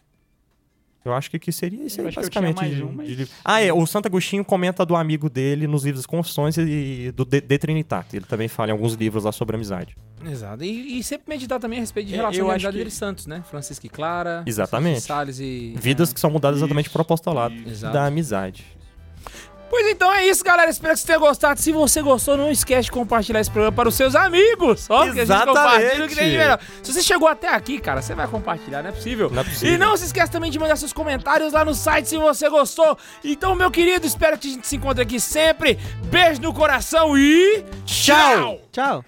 Eu acho que aqui seria isso aí, acho que eu tinha basicamente. mais de- um, mas- de. Ah, é. O Santo Agostinho comenta do amigo dele nos livros Confissões e do De, de Trinitate. Ele também fala em alguns livros lá sobre amizade. Exato. E, e sempre meditar também a respeito de É, relação acho amizade que- entre santos, né? Francisco e Clara. Exatamente. Salles e... Vidas que são mudadas exatamente Isso, pro apostolado isso. Exato. da amizade. Pois então é isso, galera. Espero que você tenha gostado. Se você gostou, não esquece de compartilhar esse programa para os seus amigos. Ó, que a gente Exatamente. compartilha o que tem de melhor. Se você chegou até aqui, cara, você vai compartilhar, não é possível. Não é possível. E não se esqueça também de mandar seus comentários lá no site se você gostou. Então, meu querido, espero que a gente se encontre aqui sempre. Beijo no coração e tchau! Tchau.